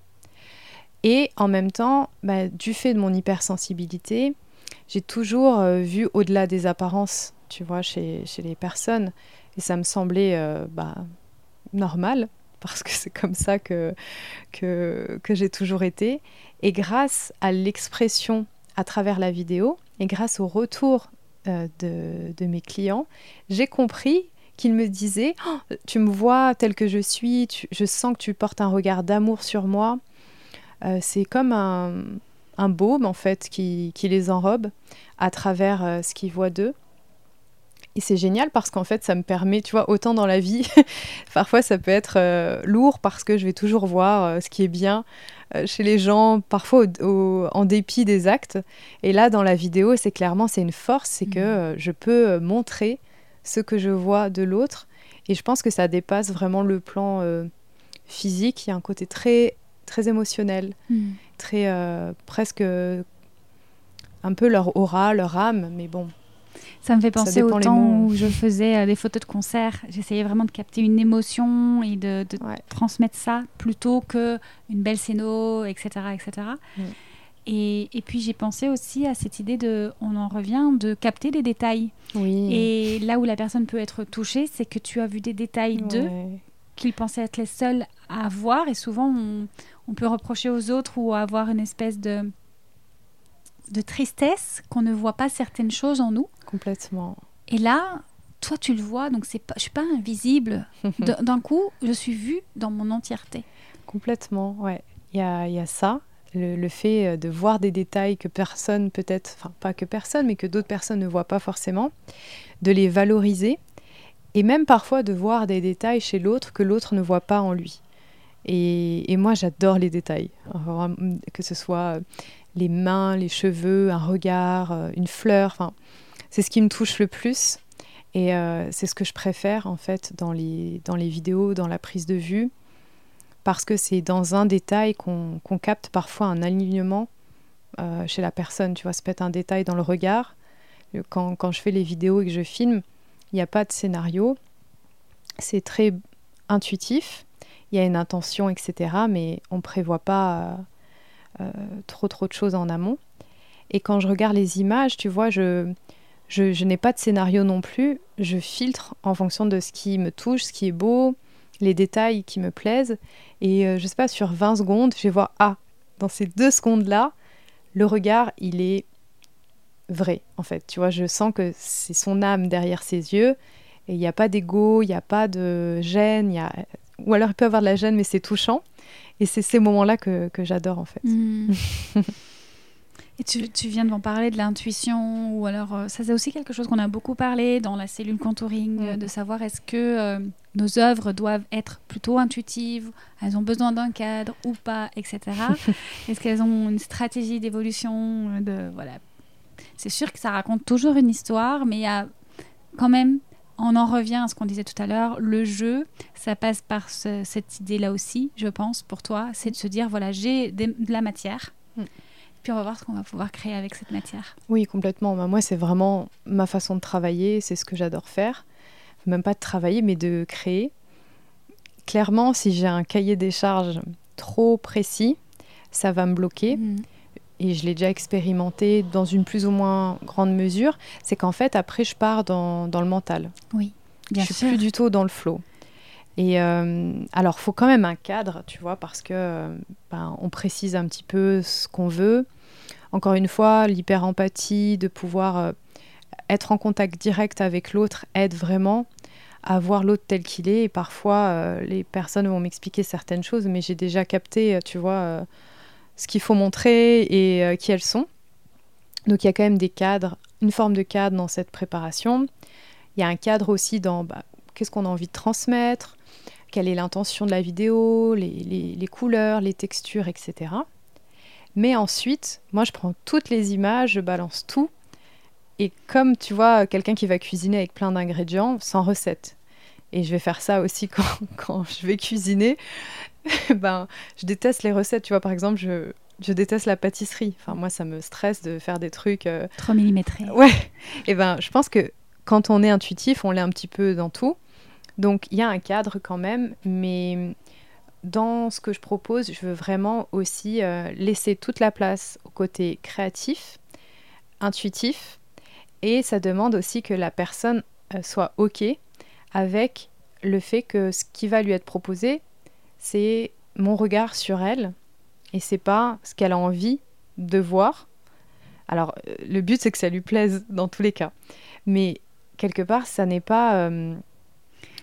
B: Et en même temps, bah, du fait de mon hypersensibilité, j'ai toujours euh, vu au-delà des apparences, tu vois, chez, chez, les personnes. Et ça me semblait euh, bah, normal, [laughs] parce que c'est comme ça que, que, que j'ai toujours été. Et grâce à l'expression à travers la vidéo, et grâce au retour de, de, mes clients, j'ai compris qu'ils me disaient oh, Tu me vois tel que je suis, tu, je sens que tu portes un regard d'amour sur moi. Euh, c'est comme un, un, baume, en fait, qui, qui les enrobe à travers euh, ce qu'ils voient d'eux. Et c'est génial parce qu'en fait, ça me permet, tu vois, autant dans la vie, [laughs] parfois ça peut être euh, lourd parce que je vais toujours voir euh, ce qui est bien euh, chez les gens, parfois au, au, en dépit des actes. Et là, dans la vidéo, c'est clairement, c'est une force, c'est mmh. que je peux montrer ce que je vois de l'autre. Et je pense que ça dépasse vraiment le plan euh, physique. Il y a un côté très, très émotionnel, mmh. très presque un peu leur aura, leur âme, mais bon,
A: ça me fait penser au temps où je faisais euh, des photos de concert. J'essayais vraiment de capter une émotion et de, de ouais. transmettre ça plutôt que une belle scéno, etc., etc. Et, et, puis j'ai pensé aussi à cette idée de, on en revient, de capter des détails.
B: Oui.
A: Et là où la personne peut être touchée, c'est que tu as vu des détails ouais. d'eux qu'ils pensaient être les seuls à voir. Et souvent, on, on peut reprocher aux autres ou avoir une espèce de de tristesse qu'on ne voit pas certaines choses en nous.
B: Complètement.
A: Et là, toi, tu le vois, donc c'est pas, je suis pas invisible. [laughs] D'un coup, je suis vue dans mon entièreté.
B: Complètement, ouais. Il y a, y a, ça, le, fait de voir des détails que personne peut-être, enfin pas que personne, mais que d'autres personnes ne voient pas forcément, de les valoriser, et même parfois de voir des détails chez l'autre que l'autre ne voit pas en lui. Et, et moi, j'adore les détails, que ce soit les mains, les cheveux, un regard, euh, une fleur. Enfin, c'est ce qui me touche le plus. Et euh, c'est ce que je préfère en fait dans les, dans les vidéos, dans la prise de vue, parce que c'est dans un détail qu'on qu capte parfois un alignement euh, chez la personne. Tu vois, ça peut être un détail dans le regard. Quand, quand je fais les vidéos et que je filme, il n'y a pas de scénario. C'est très intuitif. Il y a une intention, etc. Mais on ne prévoit pas euh, trop trop de choses en amont. Et quand je regarde les images, tu vois, je, je n'ai pas de scénario non plus. Je filtre en fonction de ce qui me touche, ce qui est beau, les détails qui me plaisent. Et euh, je sais pas, sur 20 secondes, je vais voir, ah, dans ces deux secondes-là, le regard, il est vrai, en fait. Tu vois, je sens que c'est son âme derrière ses yeux. Et il n'y a pas d'ego, il n'y a pas de gêne. Y a... Ou alors il peut y avoir de la gêne, mais c'est touchant. Et c'est ces moments-là que, que j'adore en fait.
A: Mmh. [laughs] Et tu, tu, viens de m'en parler de l'intuition, ou alors euh, ça c'est aussi quelque chose qu'on a beaucoup parlé dans la cellule contouring, mmh. de savoir est-ce que euh, nos œuvres doivent être plutôt intuitives, elles ont besoin d'un cadre ou pas, etc. [laughs] est-ce qu'elles ont une stratégie d'évolution de voilà. C'est sûr que ça raconte toujours une histoire, mais il y a quand même on en revient à ce qu'on disait tout à l'heure, le jeu, ça passe par ce, cette idée-là aussi, je pense, pour toi, c'est de se dire, voilà, j'ai de la matière, mm. puis on va voir ce qu'on va pouvoir créer avec cette matière.
B: Oui, complètement. Bah, moi, c'est vraiment ma façon de travailler, c'est ce que j'adore faire. Même pas de travailler, mais de créer. Clairement, si j'ai un cahier des charges trop précis, ça va me bloquer. Mm et je l'ai déjà expérimenté dans une plus ou moins grande mesure, c'est qu'en fait, après, je pars dans, dans le mental.
A: Oui, bien
B: je
A: sûr.
B: suis plus du tout dans le flow. Et euh, alors, faut quand même un cadre, tu vois, parce que ben, on précise un petit peu ce qu'on veut. Encore une fois, l'hyper-empathie, de pouvoir être en contact direct avec l'autre aide vraiment à voir l'autre tel qu'il est. Et parfois, les personnes vont m'expliquer certaines choses, mais j'ai déjà capté, tu vois, ce qu'il faut montrer et qui elles sont. Donc il y a quand même des cadres, une forme de cadre dans cette préparation. Il y a un cadre aussi dans bah, qu'est-ce qu'on a envie de transmettre, quelle est l'intention de la vidéo, les, couleurs, les textures, etc. Mais ensuite, moi je prends toutes les images, je balance tout. Et comme tu vois, quelqu'un qui va cuisiner avec plein d'ingrédients, sans recette. Et je vais faire ça aussi [laughs] quand, quand je vais cuisiner. [laughs] ben, je déteste les recettes. Tu vois, par exemple, je, je déteste la pâtisserie. Enfin, moi, ça me stresse de faire des trucs.
A: Euh... Trop millimétrés. [laughs]
B: Ouais. Et ben, je pense que quand on est intuitif, on l'est un petit peu dans tout. Donc, il y a un cadre quand même, mais dans ce que je propose, je veux vraiment aussi euh, laisser toute la place au côté créatif, intuitif, et ça demande aussi que la personne euh, soit OK avec le fait que ce qui va lui être proposé, c'est mon regard sur elle et c'est pas ce qu'elle a envie de voir. Alors, euh, le but, c'est que ça lui plaise dans tous les cas. Mais quelque part, ça n'est pas euh,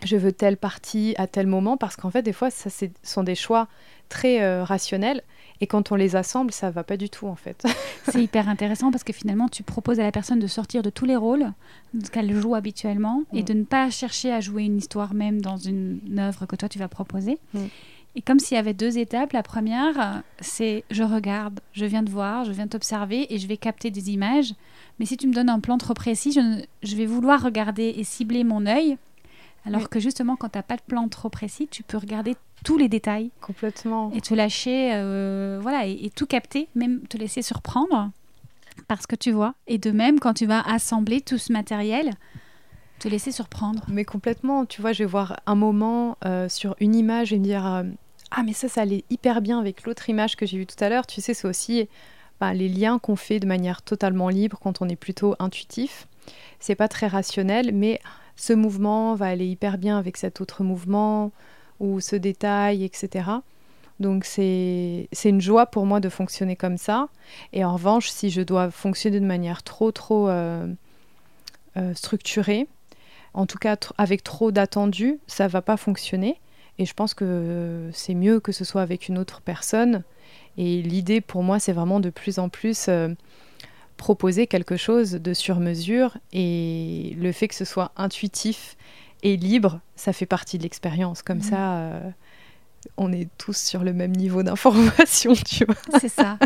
B: je veux telle partie à tel moment, parce qu'en fait, des fois, ça sont des choix très rationnels. Et quand on les assemble, ça va pas du tout, en fait. [laughs]
A: c'est hyper intéressant parce que finalement, tu proposes à la personne de sortir de tous les rôles qu'elle joue habituellement et mm. de ne pas chercher à jouer une histoire même dans une œuvre que toi, tu vas proposer. Mm. Et comme s'il y avait deux étapes, la première, c'est je regarde, je viens de voir, je viens t'observer et je vais capter des images. Mais si tu me donnes un plan trop précis, je, vais vouloir regarder et cibler mon œil. Alors que justement, quand tu n'as pas de plan trop précis, tu peux regarder tous les détails.
B: Complètement.
A: Et te lâcher, euh, voilà, et, tout capter, même te laisser surprendre parce que tu vois. Et de même, quand tu vas assembler tout ce matériel, te laisser surprendre.
B: Mais complètement, tu vois, je vais voir un moment euh, sur une image et me dire, euh, ah mais ça, ça allait hyper bien avec l'autre image que j'ai vue tout à l'heure. Tu sais, c'est aussi bah, les liens qu'on fait de manière totalement libre quand on est plutôt intuitif. C'est pas très rationnel, mais ce mouvement va aller hyper bien avec cet autre mouvement ou ce détail, etc. Donc c'est une joie pour moi de fonctionner comme ça. Et en revanche, si je dois fonctionner de manière trop trop euh, euh, structurée, en tout cas avec trop d'attendus, ça va pas fonctionner. Et je pense que c'est mieux que ce soit avec une autre personne. Et l'idée pour moi, c'est vraiment de plus en plus euh, proposer quelque chose de sur mesure. Et le fait que ce soit intuitif et libre, ça fait partie de l'expérience. Comme mmh. ça, euh, on est tous sur le même niveau d'information, [laughs] tu vois.
A: C'est ça.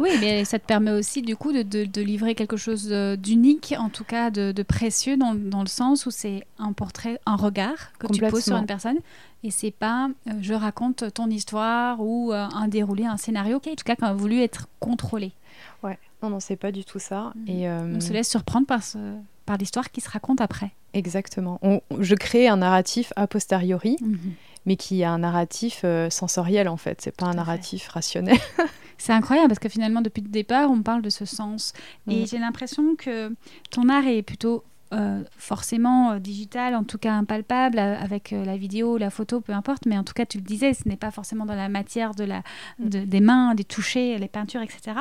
A: Oui, mais ça te permet aussi, du coup, de, livrer quelque chose euh, d'unique, en tout cas de, précieux, dans, le sens où c'est un portrait, un regard que tu poses sur une personne. Et c'est pas euh, je raconte ton histoire ou euh, un déroulé, un scénario qui, en tout cas, qui a voulu être contrôlé.
B: Ouais, non, non, c'est pas du tout ça.
A: Mhm. Et, On se laisse surprendre par, ce, par l'histoire qui se raconte après.
B: Exactement. je crée un narratif a posteriori. Mhm mais qui a un narratif euh, sensoriel en fait. C'est pas un narratif rationnel. [laughs]
A: C'est incroyable parce que finalement, depuis le départ, on parle de ce sens. Et mm. j'ai l'impression que ton art est plutôt euh, forcément euh, digital, en tout cas impalpable, avec la vidéo, la photo, peu importe. Mais en tout cas, tu le disais, ce n'est pas forcément dans la matière de la, mm. des mains, des touchés, les peintures, etc.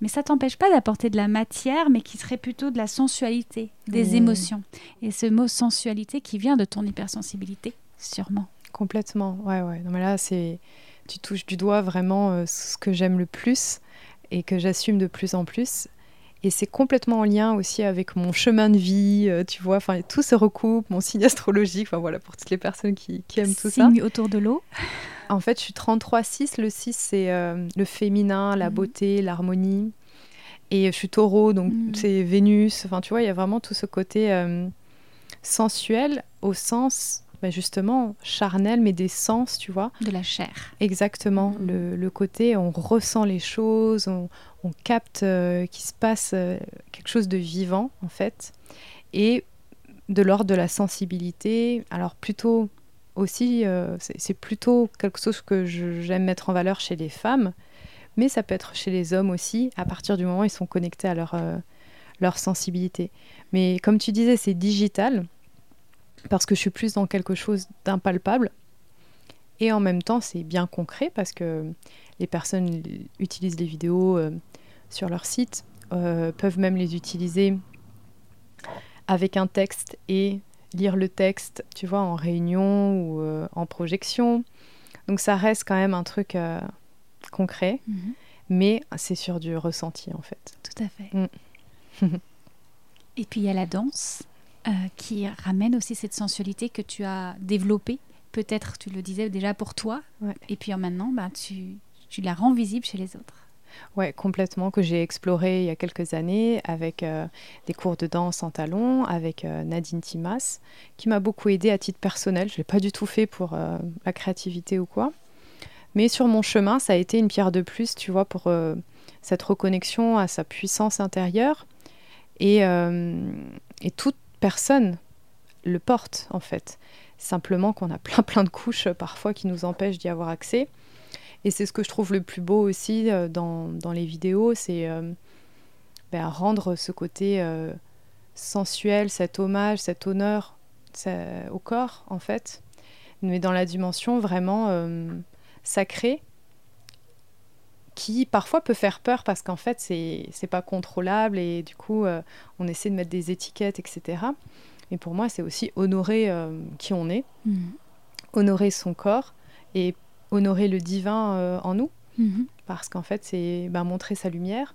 A: Mais ça t'empêche pas d'apporter de la matière, mais qui serait plutôt de la sensualité, des mm. émotions. Et ce mot sensualité qui vient de ton hypersensibilité, sûrement.
B: Complètement, ouais, ouais. Non, mais là, c'est. Tu touches du doigt vraiment euh, ce que j'aime le plus et que j'assume de plus en plus. Et c'est complètement en lien aussi avec mon chemin de vie, euh, tu vois. Enfin, tout se recoupe, mon signe [laughs] astrologique. Enfin, voilà, pour toutes les personnes qui, qui aiment tout
A: ça. Signe autour de l'eau.
B: En fait, je suis 33-6. Le 6, c'est euh, le féminin, la mhm. beauté, l'harmonie. Et je suis taureau, donc mhm. c'est Vénus. Enfin, tu vois, il y a vraiment tout ce côté sensuel au sens bah, justement charnel, mais des sens, tu vois.
A: De la chair.
B: Exactement. Mm. Le, côté, on ressent les choses, on, capte euh, qu'il se passe euh, quelque chose de vivant, en fait. Et de l'ordre de la sensibilité. Alors plutôt aussi, euh, c'est plutôt quelque chose que j'aime mettre en valeur chez les femmes, mais ça peut être chez les hommes aussi, à partir du moment où ils sont connectés à leur, leur sensibilité. Mais comme tu disais, c'est digital parce que je suis plus dans quelque chose d'impalpable. Et en même temps, c'est bien concret parce que les personnes utilisent les vidéos sur leur site, euh, peuvent même les utiliser avec un texte et lire le texte, tu vois, en réunion ou euh, en projection. Donc ça reste quand même un truc concret, mhm. mais c'est sur du ressenti en fait.
A: Tout à fait. Mm. [laughs] et puis il y a la danse qui ramène aussi cette sensualité que tu as développée peut-être, tu le disais déjà pour toi, et puis maintenant, bah, tu, tu la rends visible chez les autres.
B: Ouais, complètement, que j'ai exploré il y a quelques années avec euh, des cours de danse en talons, avec euh, Nadine Timas, qui m'a beaucoup aidé à titre personnel. Je ne l'ai pas du tout fait pour euh, la créativité ou quoi. Mais sur mon chemin, ça a été une pierre de plus, tu vois, pour cette reconnexion à sa puissance intérieure. Et, et toute personne le porte, en fait. Simplement qu'on a plein plein de couches parfois qui nous empêchent d'y avoir accès. Et c'est ce que je trouve le plus beau aussi euh, dans, dans, les vidéos, c'est euh, ben, rendre ce côté sensuel, cet hommage, cet honneur au corps en fait, mais dans la dimension vraiment sacrée qui parfois peut faire peur parce qu'en fait c'est pas contrôlable et du coup on essaie de mettre des étiquettes etc. Et pour moi, c'est aussi honorer euh, qui on est, mm. honorer son corps et honorer le divin euh, en nous. Mm-hmm. Parce qu'en fait, c'est bah, montrer sa lumière.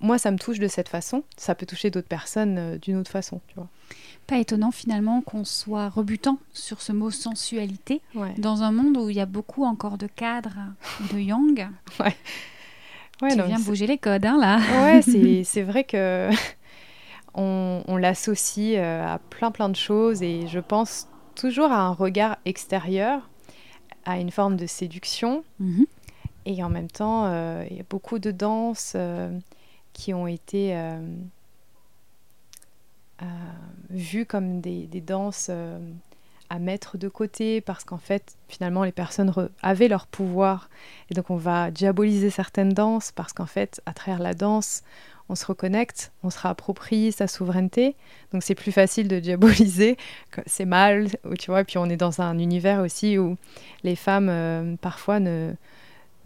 B: Moi, ça me touche de cette façon. Ça peut toucher d'autres personnes euh, d'une autre façon, tu vois.
A: Pas étonnant finalement qu'on soit rebutant sur ce mot sensualité dans un monde où il y a beaucoup encore de cadres de yang. [laughs] ouais. ouais. tu viens bouger les codes, hein, là.
B: Ouais, [laughs] c'est vrai que [laughs] on, l'associe euh, à plein plein de choses et je pense toujours à un regard extérieur, à une forme de séduction. Mhm. Et en même temps, euh, il y a beaucoup de danses euh, qui ont été vues comme des, danses à mettre de côté parce qu'en fait, finalement, les personnes avaient leur pouvoir. Et donc, on va diaboliser certaines danses parce qu'en fait, à travers la danse, on se reconnecte, on se réapproprie sa souveraineté. Donc c'est plus facile de diaboliser, c'est mal, tu vois. Et puis on est dans un univers aussi où les femmes euh, parfois ne,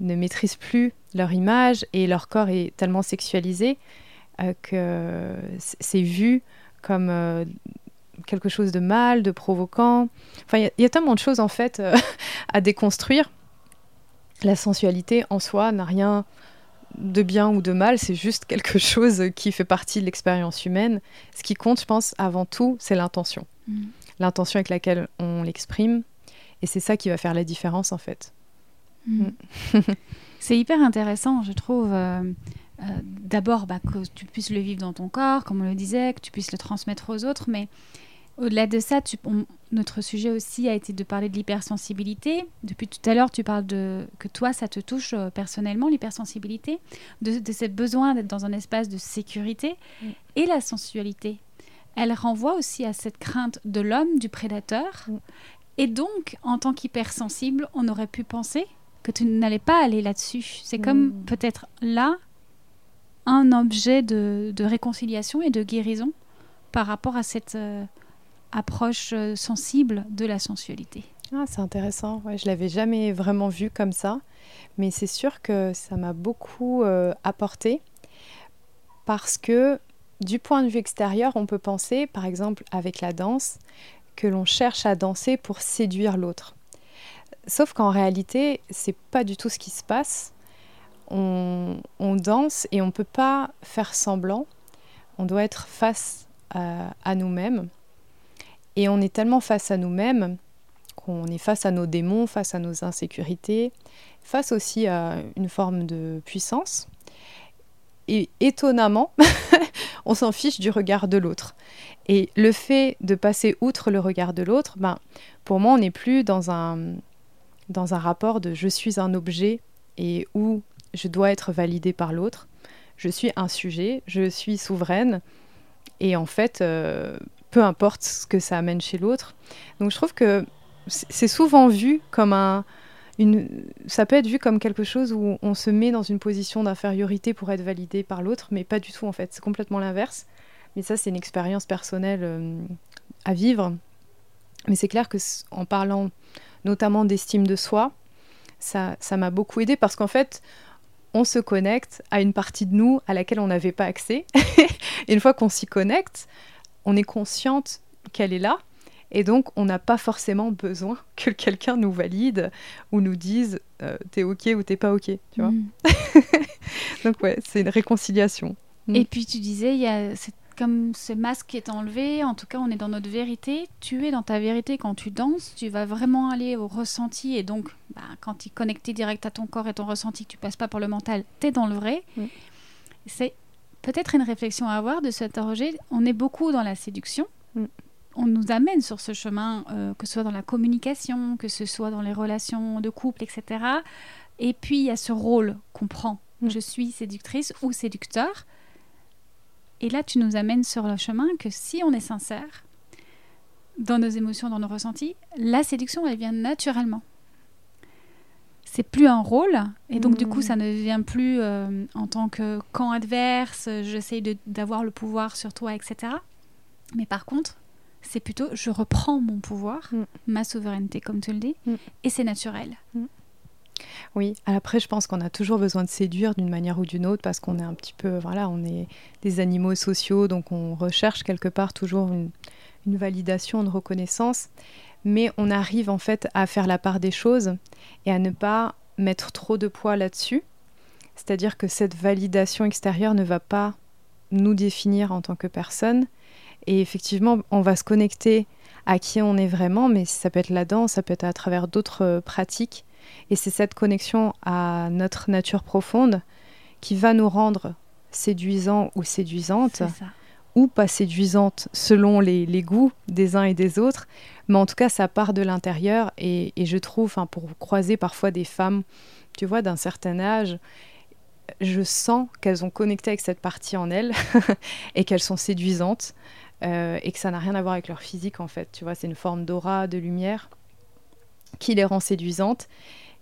B: maîtrisent plus leur image et leur corps est tellement sexualisé euh, que c'est vu comme euh, quelque chose de mal, de provoquant. Enfin, il y, a tellement de choses en fait [laughs] à déconstruire. La sensualité en soi n'a rien de bien ou de mal, c'est juste quelque [laughs] chose qui fait partie de l'expérience humaine. Ce qui compte, je pense, avant tout, c'est l'intention. Mm. L'intention avec laquelle on l'exprime. Et c'est ça qui va faire la différence, en fait.
A: Mm. Mm. [laughs] [laughs] c'est hyper intéressant, je trouve. Euh, euh, d'abord, bah, que tu puisses le vivre dans ton corps, comme on le disait, que tu puisses le transmettre aux autres, mais au-delà de ça, notre sujet aussi a été de parler de l'hypersensibilité. Depuis tout à l'heure, tu parles de que toi, ça te touche euh, personnellement, l'hypersensibilité, de, de ce besoin d'être dans un espace de sécurité et la sensualité. Elle renvoie aussi à cette crainte de l'homme, du prédateur. Et donc, en tant qu'hypersensible, on aurait pu penser que tu n'allais pas aller là-dessus. C'est comme mm. peut-être là un objet de, réconciliation et de guérison par rapport à cette... Euh, approche euh, sensible de la sensualité.
B: Ah, c'est intéressant, ouais, je l'avais jamais vraiment vu comme ça, mais c'est sûr que ça m'a beaucoup euh, apporté parce que du point de vue extérieur, on peut penser, par exemple avec la danse, que l'on cherche à danser pour séduire l'autre. Sauf qu'en réalité, c'est pas du tout ce qui se passe. On, danse et on ne peut pas faire semblant. On doit être face à nous-mêmes et on est tellement face à nous-mêmes qu'on est face à nos démons, face à nos insécurités, face aussi à une forme de puissance. Et étonnamment, [laughs] on s'en fiche du regard de l'autre. Et le fait de passer outre le regard de l'autre, ben, pour moi, on n'est plus dans un, rapport de je suis un objet et où je dois être validé par l'autre. Je suis un sujet, je suis souveraine. Et en fait, euh, peu importe ce que ça amène chez l'autre. Donc je trouve que c'est souvent vu comme un... Une, ça peut être vu comme quelque chose où on se met dans une position d'infériorité pour être validé par l'autre, mais pas du tout en fait. C'est complètement l'inverse. Mais ça, c'est une expérience personnelle euh, à vivre. Mais c'est clair que en parlant notamment d'estime de soi, ça m'a beaucoup aidé parce qu'en fait, on se connecte à une partie de nous à laquelle on n'avait pas accès. [laughs] une fois qu'on s'y connecte, on est consciente qu'elle est là. Et donc, on n'a pas forcément besoin [laughs] que quelqu'un nous valide ou nous dise euh, t'es OK ou t'es pas OK. Tu vois mm. [laughs] donc, ouais, c'est une réconciliation.
A: Et mm. puis, tu disais, il y a comme ce masque est enlevé, en tout cas on est dans notre vérité, tu es dans ta vérité quand tu danses, tu vas vraiment aller au ressenti et donc bah, quand tu es connecté direct à ton corps et ton ressenti, que tu passes pas par le mental, tu es dans le vrai. C'est peut-être une réflexion à avoir de s'interroger, on est beaucoup dans la séduction. On nous amène sur ce chemin, euh, que ce soit dans la communication, que ce soit dans les relations de couple, etc. Et puis il y a ce rôle qu'on prend. Je suis séductrice ou séducteur et là, tu nous amènes sur le chemin que si on est sincère dans nos émotions, dans nos ressentis, la séduction, elle vient naturellement. C'est plus un rôle, et donc du coup, ça ne vient plus euh, en tant que camp adverse, j'essaye d'avoir le pouvoir sur toi, etc. Mais par contre, c'est plutôt je reprends mon pouvoir, mm. ma souveraineté, comme tu le dis, mm. et c'est naturel.
B: Oui, après je pense qu'on a toujours besoin de séduire d'une manière ou d'une autre parce qu'on est un petit peu, voilà, on est des animaux sociaux, donc on recherche quelque part toujours une, validation, une reconnaissance, mais on arrive en fait à faire la part des choses et à ne pas mettre trop de poids là-dessus. C'est-à-dire que cette validation extérieure ne va pas nous définir en tant que personne. Et effectivement, on va se connecter à qui on est vraiment, mais ça peut être la danse, ça peut être à travers d'autres pratiques et c'est cette connexion à notre nature profonde qui va nous rendre séduisants ou séduisantes, ou pas séduisantes selon les, goûts des uns et des autres. Mais en tout cas, ça part de l'intérieur. Et, je trouve, pour croiser parfois des femmes, tu vois, d'un certain âge, je sens qu'elles ont connecté avec cette partie en elles [laughs] et qu'elles sont séduisantes. Euh, et que ça n'a rien à voir avec leur physique en fait. Tu vois, c'est une forme d'aura, de lumière qui les rend séduisantes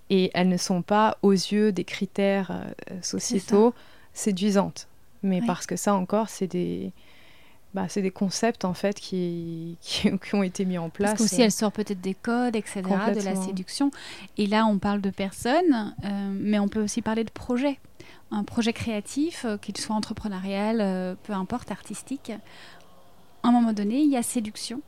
B: et elles ne sont pas aux yeux des critères euh, sociétaux séduisantes. Mais parce que ça encore, c'est des, bah, c'est des concepts en fait qui, qui, [laughs] ont été mis en place.
A: Parce qu'aussi, elle sort peut-être des codes, etc., de la séduction. Et là, on parle de personnes, euh, mais on peut aussi parler de projets. Un projet créatif, euh, qu'il soit entrepreneurial, peu importe, artistique. À un moment donné, il y a séduction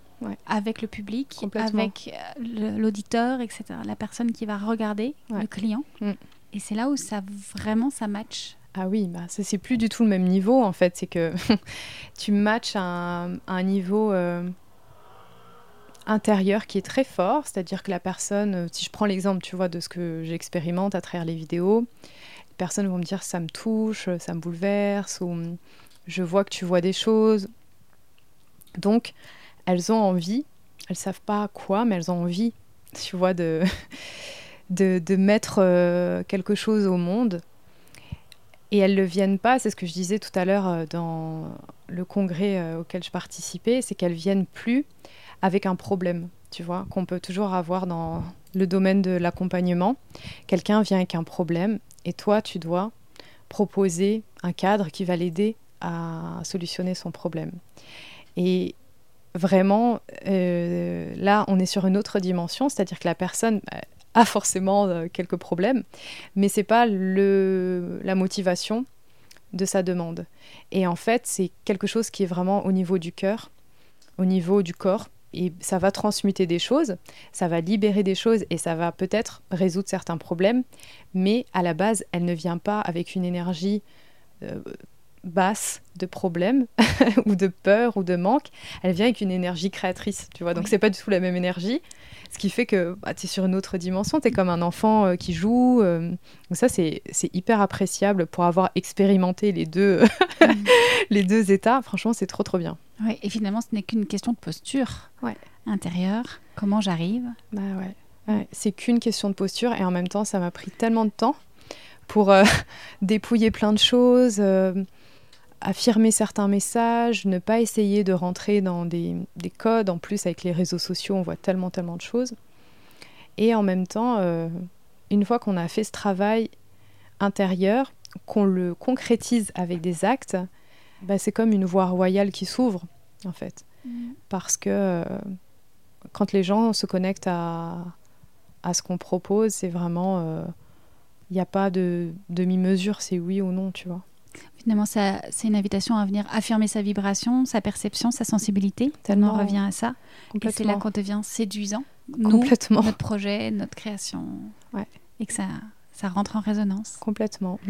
A: avec le public, avec euh, l'auditeur, etc. La personne qui va regarder, le client. Mm. Et c'est là où ça vraiment ça match.
B: Ah oui, bah c'est plus du tout le même niveau en fait. C'est que [laughs] tu matches un, niveau euh, intérieur qui est très fort. C'est-à-dire que la personne, euh, si je prends l'exemple, tu vois, de ce que j'expérimente à travers les vidéos, les personnes vont me dire ça me touche, ça me bouleverse, ou je vois que tu vois des choses. Donc, elles ont envie, elles savent pas quoi, mais elles ont envie, tu vois, de, [laughs] de, mettre euh, quelque chose au monde. Et elles ne viennent pas, c'est ce que je disais tout à l'heure euh, dans le congrès euh, auquel je participais, c'est qu'elles viennent plus avec un problème, tu vois, qu'on peut toujours avoir dans le domaine de l'accompagnement. Quelqu'un vient avec un problème et toi, tu dois proposer un cadre qui va l'aider à solutionner son problème. Et vraiment, euh, là, on est sur une autre dimension, c'est-à-dire que la personne euh, a forcément euh, quelques problèmes, mais c'est pas le, la motivation de sa demande. Et en fait, c'est quelque chose qui est vraiment au niveau du cœur, au niveau du corps, et ça va transmuter des choses, ça va libérer des choses et ça va peut-être résoudre certains problèmes, mais à la base, elle ne vient pas avec une énergie basse de problèmes [laughs] ou de peur ou de manque, elle vient avec une énergie créatrice, tu vois. Donc c'est pas du tout la même énergie, ce qui fait que bah, tu es sur une autre dimension, tu es comme un enfant euh, qui joue. Euh. donc ça c'est hyper appréciable pour avoir expérimenté les deux [laughs] mm. les deux états. Franchement, c'est trop trop bien.
A: Ouais, et finalement, ce n'est qu'une question de posture ouais. intérieure. Comment j'arrive?
B: Bah ouais. c'est qu'une question de posture et en même temps, ça m'a pris tellement de temps pour euh, [laughs] dépouiller plein de choses, affirmer certains messages, ne pas essayer de rentrer dans des, codes. En plus, avec les réseaux sociaux, on voit tellement, tellement de choses. Et en même temps, euh, une fois qu'on a fait ce travail intérieur, qu'on le concrétise avec des actes, bah, c'est comme une voie royale qui s'ouvre, en fait. Mm. Parce que euh, quand les gens se connectent à, à ce qu'on propose. C'est vraiment, il n'y a pas de demi-mesure, c'est oui ou non, tu vois.
A: Finalement, c'est une invitation à venir affirmer sa vibration, sa perception, sa sensibilité. Tellement. On revient à ça. Et c'est là qu'on devient séduisant. Complètement. notre projet, notre création. Ouais. Et que ça, ça rentre en résonance.
B: Complètement.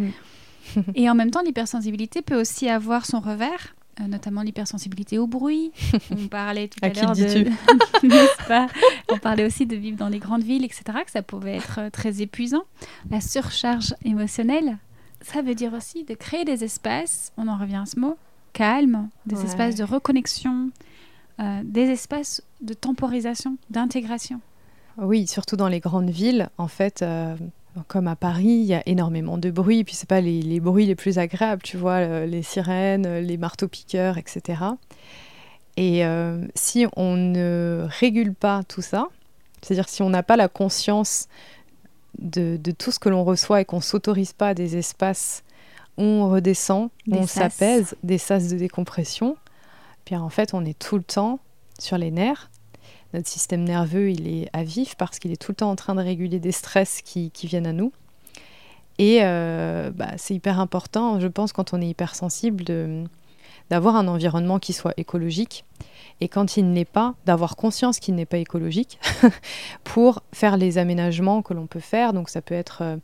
B: [laughs]
A: Et en même temps, l'hypersensibilité peut aussi avoir son revers. Euh, notamment l'hypersensibilité au bruit. [laughs] On parlait tout à, l'heure de... [laughs] pas? On parlait aussi de vivre dans les grandes villes, etc., que ça pouvait être euh, très épuisant. La surcharge émotionnelle, ça veut dire aussi de créer des espaces, on en revient à ce mot, calme, des espaces de reconnexion, euh, des espaces de temporisation, d'intégration.
B: Oui, surtout dans les grandes villes, en fait, comme à Paris, il y a énormément de bruit, puis c'est pas les, bruits les plus agréables, tu vois, les sirènes, les marteaux-piqueurs, etc. Et euh, si on ne régule pas tout ça, c'est-à-dire si on n'a pas la conscience de, tout ce que l'on reçoit et qu'on s'autorise pas des espaces où on redescend, où on s'apaise, des sas de décompression, bien en fait on est tout le temps sur les nerfs notre système nerveux, il est à vif parce qu'il est tout le temps en train de réguler des stress qui, viennent à nous. Et euh, bah, c'est hyper important, je pense, quand on est hypersensible, d'avoir un environnement qui soit écologique. Et quand il ne l'est pas, d'avoir conscience qu'il n'est pas écologique [laughs] pour faire les aménagements que l'on peut faire. Donc ça peut être euh,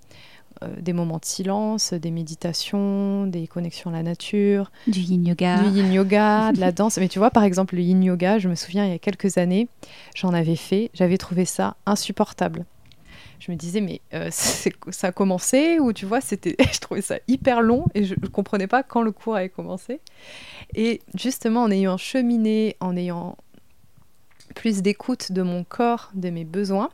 B: euh, des moments de silence, des méditations, des connexions à la nature.
A: Du yin yoga.
B: Du yin yoga, de la [laughs] danse. Mais tu vois, par exemple, le yin yoga, je me souviens, il y a quelques années, j'en avais fait, j'avais trouvé ça insupportable. Je me disais, mais euh, [laughs] ça a commencé ou tu vois, c'était, [laughs] je trouvais ça hyper long et je ne comprenais pas quand le cours avait commencé. Et justement, en ayant cheminé, en ayant plus d'écoute de mon corps, de mes besoins,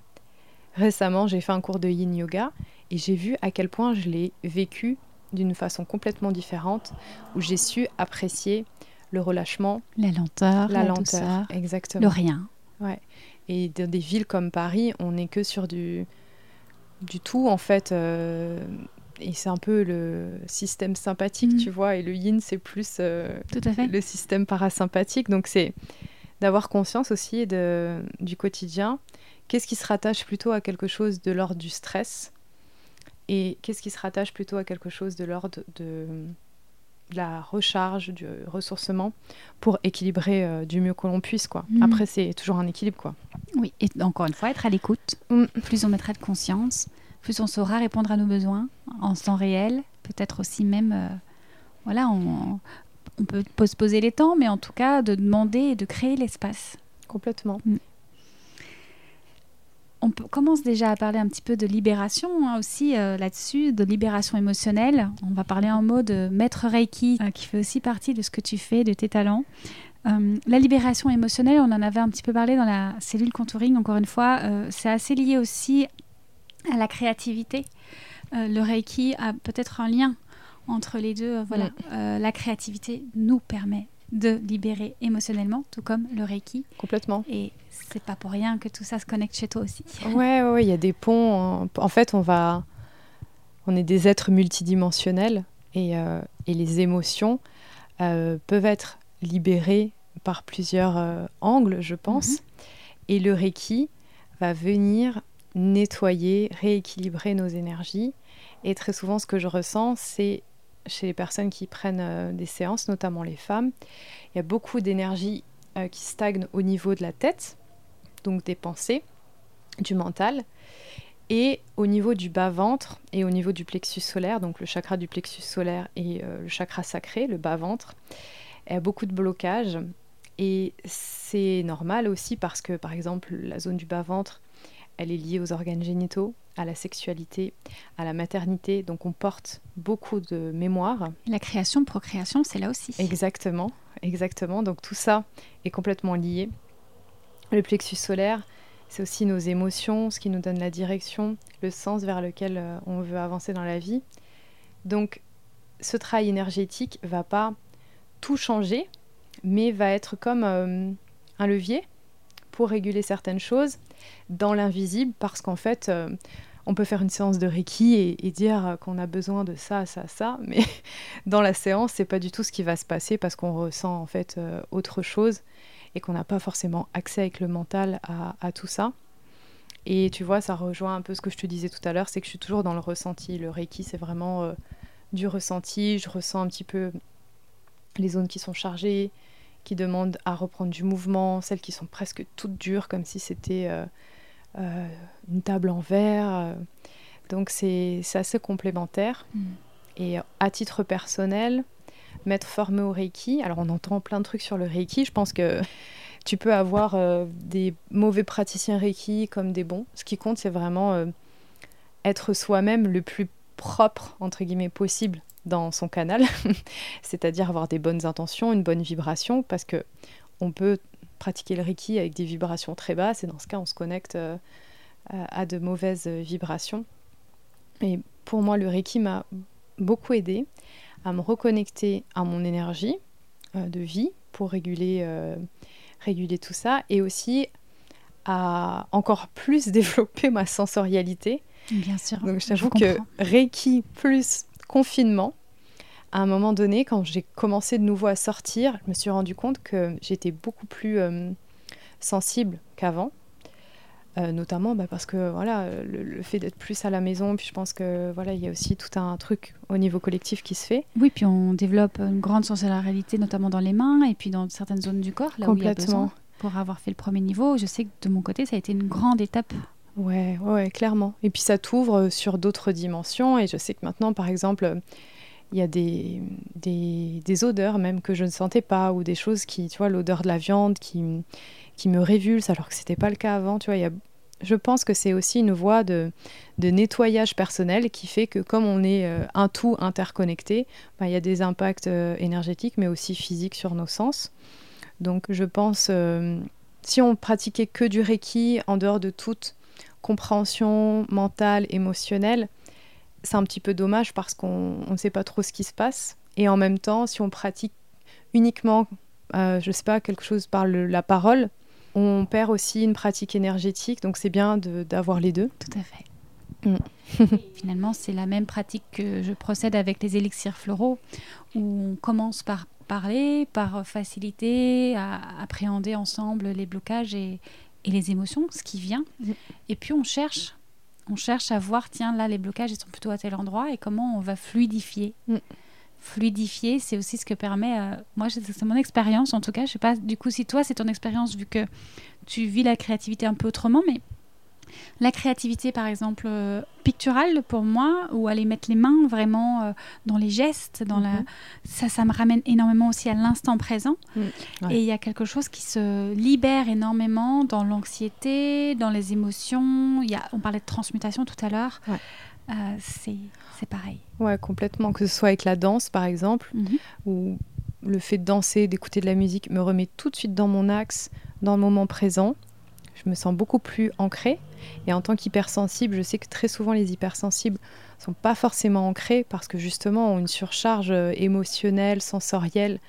B: récemment, j'ai fait un cours de yin yoga et j'ai vu à quel point je l'ai vécu d'une façon complètement différente, où j'ai su apprécier le relâchement,
A: la lenteur, la, lenteur,
B: exactement,
A: le rien.
B: Ouais. Et dans des villes comme Paris, on n'est que sur du du tout en fait. Euh, et c'est un peu le système sympathique, mm. tu vois, et le yin, c'est plus euh,
A: tout à fait.
B: le système parasympathique. Donc c'est d'avoir conscience aussi de, du quotidien. Qu'est-ce qui se rattache plutôt à quelque chose de l'ordre du stress? Et qu'est-ce qui se rattache plutôt à quelque chose de l'ordre de, la recharge, du ressourcement, pour équilibrer euh, du mieux que l'on puisse. Quoi. Mhm. Après, c'est toujours un équilibre. Quoi.
A: Oui, et encore une fois, être à l'écoute. Mm. Plus on mettra de conscience, plus on saura répondre à nos besoins en temps réel. Peut-être aussi même, euh, voilà, on, on, peut se poser les temps, mais en tout cas, de demander et de créer l'espace.
B: Complètement. Mm
A: on commence déjà à parler un petit peu de libération hein, aussi euh, là-dessus, de libération émotionnelle. On va parler en mot de maître Reiki, euh, qui fait aussi partie de ce que tu fais, de tes talents. Euh, la libération émotionnelle, on en avait un petit peu parlé dans la cellule contouring, encore une fois, c'est assez lié aussi à la créativité. le Reiki a peut-être un lien entre les deux. voilà, la créativité nous permet de libérer émotionnellement, tout comme le Reiki.
B: Complètement.
A: Et c'est pas pour rien que tout ça se connecte chez toi aussi.
B: Ouais, ouais, il y a des ponts. En fait, on va, on est des êtres multidimensionnels et, euh, et les émotions euh, peuvent être libérées par plusieurs euh, angles, je pense. Mhm. Et le Reiki va venir nettoyer, rééquilibrer nos énergies. Et très souvent, ce que je ressens, c'est chez les personnes qui prennent des séances, notamment les femmes, il y a beaucoup d'énergie qui stagne au niveau de la tête, donc des pensées, du mental. Et au niveau du bas-ventre et au niveau du plexus solaire, donc le chakra du plexus solaire et euh, le chakra sacré, le bas-ventre, il y a beaucoup de blocages. Et c'est normal aussi parce que, par exemple, la zone du bas-ventre, elle est liée aux organes génitaux, à la sexualité, à la maternité. Donc on porte beaucoup de mémoire.
A: La création, procréation, c'est là aussi.
B: Exactement, exactement. Donc tout ça est complètement lié. Le plexus solaire, c'est aussi nos émotions, ce qui nous donne la direction, le sens vers lequel euh, on veut avancer dans la vie. Donc, ce travail énergétique va pas tout changer, mais va être comme euh, un levier pour réguler certaines choses dans l'invisible, parce qu'en fait, euh, on peut faire une séance de Reiki et, dire qu'on a besoin de ça, ça, ça, mais [laughs] dans la séance, c'est pas du tout ce qui va se passer parce qu'on ressent en fait autre chose et qu'on n'a pas forcément accès avec le mental à, tout ça. Et tu vois, ça rejoint un peu ce que je te disais tout à l'heure, c'est que je suis toujours dans le ressenti. Le Reiki, c'est vraiment euh, du ressenti. Je ressens un petit peu les zones qui sont chargées, qui demandent à reprendre du mouvement, celles qui sont presque toutes dures, comme si c'était euh, euh, une table en verre. Donc c'est assez complémentaire. Mm. Et à titre personnel, m'être formé au Reiki, alors on entend plein de trucs sur le Reiki, je pense que tu peux avoir euh, des mauvais praticiens Reiki comme des bons. Ce qui compte, c'est vraiment euh, être soi-même le plus propre, entre guillemets, possible dans son canal, [laughs] c'est-à-dire avoir des bonnes intentions, une bonne vibration, parce que on peut pratiquer le Reiki avec des vibrations très basses, et dans ce cas, on se connecte euh, à de mauvaises vibrations. Et pour moi, le Reiki m'a beaucoup aidé à me reconnecter à mon énergie de vie pour réguler réguler tout ça et aussi à encore plus [laughs] développer ma sensorialité.
A: Bien sûr.
B: Donc je t'avoue que Reiki plus confinement, à un moment donné, quand j'ai commencé de nouveau à sortir, je me suis rendu compte que j'étais beaucoup plus euh, sensible qu'avant. Euh, notamment bah, parce que voilà le, fait d'être plus à la maison puis je pense que voilà il y a aussi tout un truc au niveau collectif qui se fait.
A: Oui puis on développe une grande sensorialité notamment dans les mains et puis dans certaines zones du corps là où il y a besoin pour avoir fait le premier niveau. Je sais que de mon côté ça a été une grande étape.
B: Ouais ouais clairement. Et puis ça t'ouvre sur d'autres dimensions. Et je sais que maintenant par exemple il y a des, des, odeurs même que je ne sentais pas ou des choses qui, tu vois, l'odeur de la viande qui, qui me révulse alors que c'était pas le cas avant. Tu vois, je pense que c'est aussi une voie de, de, nettoyage personnel qui fait que comme on est euh, un tout interconnecté, bah, il y a des impacts euh, énergétiques mais aussi physiques sur nos sens. Donc je pense, euh, si on pratiquait que du Reiki en dehors de toute compréhension mentale, émotionnelle, c'est un petit peu dommage parce qu'on ne sait pas trop ce qui se passe. Et en même temps, si on pratique uniquement, je ne sais pas, quelque chose par la parole, on perd aussi une pratique énergétique, donc c'est bien d'avoir les deux.
A: Tout à fait. Mm. Finalement, c'est la même pratique que je procède avec les élixirs floraux, où on commence par parler, par faciliter, à appréhender ensemble les blocages et, les émotions, ce qui vient. Mm. Et puis on cherche, on cherche à voir, tiens, là, les blocages, ils sont plutôt à tel endroit, et comment on va fluidifier. Mm fluidifier, c'est aussi ce que permet. Euh, moi, c'est mon expérience en tout cas. Je sais pas du coup si toi c'est ton expérience vu que tu vis la créativité un peu autrement, mais la créativité par exemple euh, picturale pour moi ou aller mettre les mains vraiment euh, dans les gestes, dans la, mhm. ça, ça me ramène énormément aussi à l'instant présent. Mm. Et il y a quelque chose qui se libère énormément dans l'anxiété, dans les émotions. Y a, on parlait de transmutation tout à l'heure. c'est c'est pareil.
B: Ouais, complètement. Que ce soit avec la danse, par exemple, mhm. ou le fait de danser, d'écouter de la musique me remet tout de suite dans mon axe, dans le moment présent. Je me sens beaucoup plus ancrée. Et en tant qu'hypersensible, je sais que très souvent les hypersensibles sont pas forcément ancrés parce que justement ont une surcharge euh, émotionnelle, sensorielle,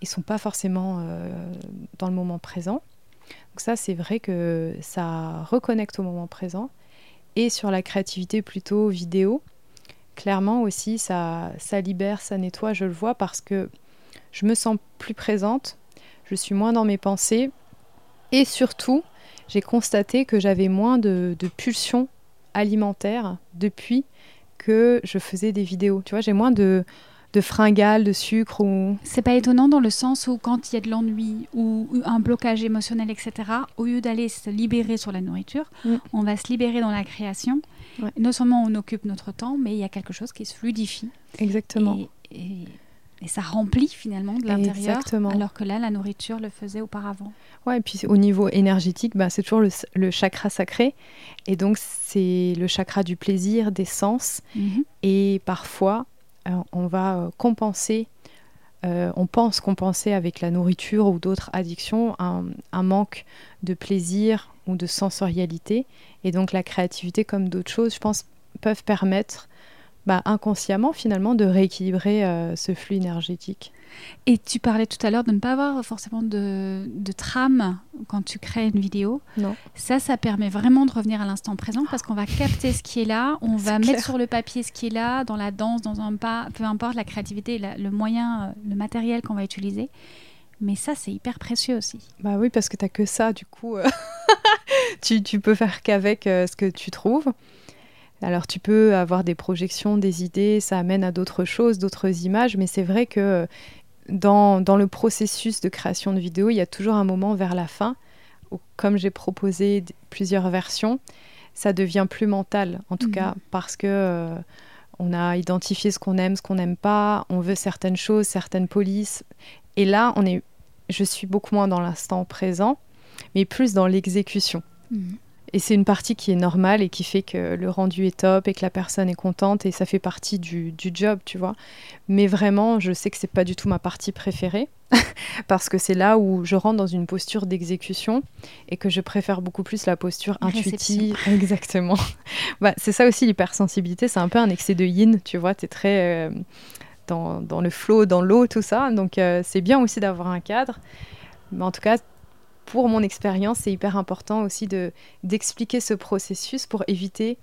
B: et sont pas forcément euh, dans le moment présent. Donc ça, c'est vrai que ça reconnecte au moment présent. Et sur la créativité plutôt vidéo, clairement aussi, ça, ça libère, ça nettoie, je le vois, parce que je me sens plus présente, je suis moins dans mes pensées, et surtout, j'ai constaté que j'avais moins de, pulsions alimentaires depuis que je faisais des vidéos. Tu vois, j'ai moins de, de fringales, de sucre ou...
A: C'est pas étonnant dans le sens où quand il y a de l'ennui ou un blocage émotionnel, etc., au lieu d'aller se libérer sur la nourriture, mm. on va se libérer dans la création non seulement on occupe notre temps, mais il y a quelque chose qui se fluidifie.
B: Exactement.
A: Et, ça remplit finalement de l'intérieur, alors que là, la nourriture le faisait auparavant.
B: Ouais, et puis au niveau énergétique, bah, c'est toujours le, chakra sacré. Et donc, c'est le chakra du plaisir, des sens. Mhm. Et parfois, euh, on va euh, compenser euh, on pense compenser avec la nourriture ou d'autres addictions un, manque de plaisir ou de sensorialité. Et donc la créativité, comme d'autres choses, je pense, peuvent permettre bah, inconsciemment finalement de rééquilibrer euh, ce flux énergétique.
A: Et tu parlais tout à l'heure de ne pas avoir forcément de, trame quand tu crées une vidéo.
B: Non.
A: Ça, ça permet vraiment de revenir à l'instant présent parce qu'on va capter ce qui est là, on [laughs] va mettre sur le papier ce qui est là, dans la danse, dans un pas, peu importe la créativité, le moyen, euh, le matériel qu'on va utiliser. Mais ça, c'est hyper précieux aussi.
B: Bah oui, parce que tu n'as que ça, du coup. Euh, [laughs] tu, tu, peux faire qu'avec ce que tu trouves. Alors tu peux avoir des projections, des idées, ça amène à d'autres choses, d'autres images, mais c'est vrai que dans, dans, le processus de création de vidéo, il y a toujours un moment vers la fin où, comme j'ai proposé plusieurs versions, ça devient plus mental, en tout mhm. cas, parce que euh, on a identifié ce qu'on aime, ce qu'on n'aime pas, on veut certaines choses, certaines polices. Et là, on est, je suis beaucoup moins dans l'instant présent, mais plus dans l'exécution. Mhm. Et c'est une partie qui est normale et qui fait que le rendu est top et que la personne est contente et ça fait partie du, du job, tu vois. Mais vraiment, je sais que c'est pas du tout ma partie préférée [laughs] parce que c'est là où je rentre dans une posture d'exécution et que je préfère beaucoup plus la posture intuitive. [laughs] Exactement. bah, c'est ça aussi l'hypersensibilité, c'est un peu un excès de yin, tu vois. Tu es très euh, dans, dans, le flow, dans l'eau, tout ça. Donc euh, c'est bien aussi d'avoir un cadre. Mais en tout cas, pour mon expérience, c'est hyper important aussi de d'expliquer ce processus pour éviter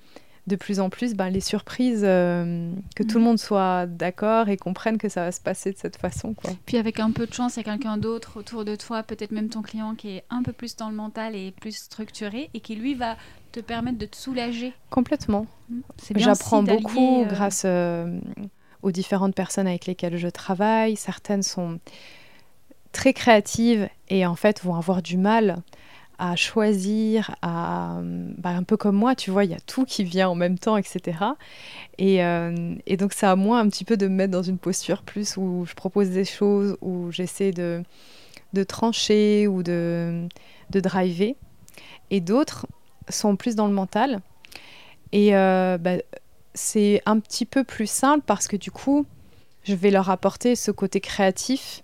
B: de plus en plus ben, les surprises, euh, que tout le mm. monde soit d'accord et comprenne que ça va se passer de cette façon. Quoi.
A: Puis avec un peu de chance, il y a quelqu'un d'autre autour de toi, peut-être même ton client qui est un peu plus dans le mental et plus structuré et qui lui va te permettre de te soulager.
B: Complètement. Mm. J'apprends beaucoup euh, grâce euh, aux différentes personnes avec lesquelles je travaille. Certaines sont très créatives et en fait vont avoir du mal à choisir, à, bah, un peu comme moi, tu vois, il y a tout qui vient en même temps, etc. Et, euh, et, donc c'est à moi un petit peu de me mettre dans une posture plus où je propose des choses, où j'essaie de, de trancher ou de, de driver. Et d'autres sont plus dans le mental. Et euh, bah, c'est un petit peu plus simple parce que du coup, je vais leur apporter ce côté créatif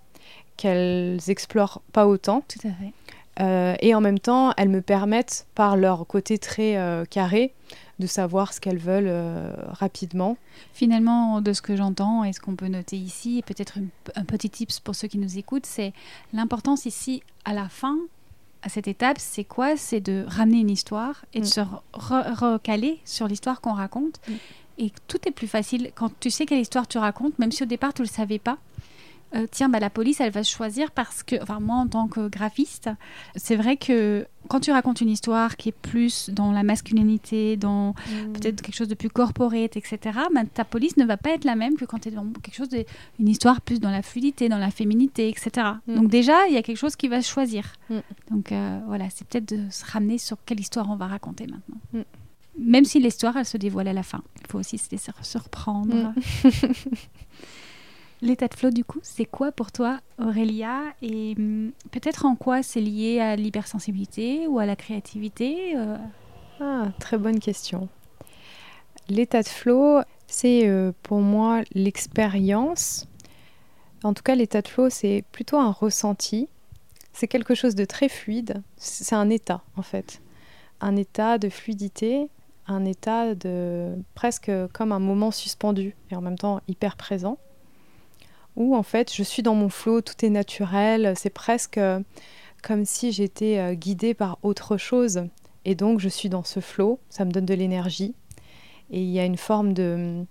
B: qu'elles explorent pas autant.
A: Tout à fait.
B: Euh, et en même temps, elles me permettent, par leur côté très euh, carré, de savoir ce qu'elles veulent euh, rapidement.
A: Finalement, de ce que j'entends et ce qu'on peut noter ici, et peut-être un petit tips pour ceux qui nous écoutent, c'est l'importance ici, à la fin, à cette étape, c'est quoi? C'est de ramener une histoire et de mm. se recaler sur l'histoire qu'on raconte. Mm. Et tout est plus facile quand tu sais quelle histoire tu racontes, même si au départ tu ne le savais pas. Euh, tiens, bah, la police, elle va choisir parce que, enfin, moi, en tant que graphiste, c'est vrai que quand tu racontes une histoire qui est plus dans la masculinité, dans mm. peut-être quelque chose de plus corporate, etc., bah, ta police ne va pas être la même que quand tu es dans quelque chose de, une histoire plus dans la fluidité, dans la féminité, etc. Mm. Donc déjà, il y a quelque chose qui va choisir. Mm. Donc euh, voilà, c'est peut-être de se ramener sur quelle histoire on va raconter maintenant. Même si l'histoire, elle se dévoile à la fin. Il faut aussi se laisser surprendre. [laughs] L'état de flow, du coup, c'est quoi pour toi, Aurélia? Et hum, peut-être en quoi c'est lié à l'hypersensibilité ou à la créativité euh?
B: Ah, très bonne question. L'état de flow, c'est euh, pour moi l'expérience. En tout cas, l'état de flow, c'est plutôt un ressenti. C'est quelque chose de très fluide. C'est un état, en fait. Un état de fluidité, un état de presque comme un moment suspendu et en même temps hyper présent en fait je suis dans mon flot, tout est naturel, c'est presque euh, comme si j'étais euh, guidée par autre chose. Et donc je suis dans ce flot, ça me donne de l'énergie. Et il y a une forme de,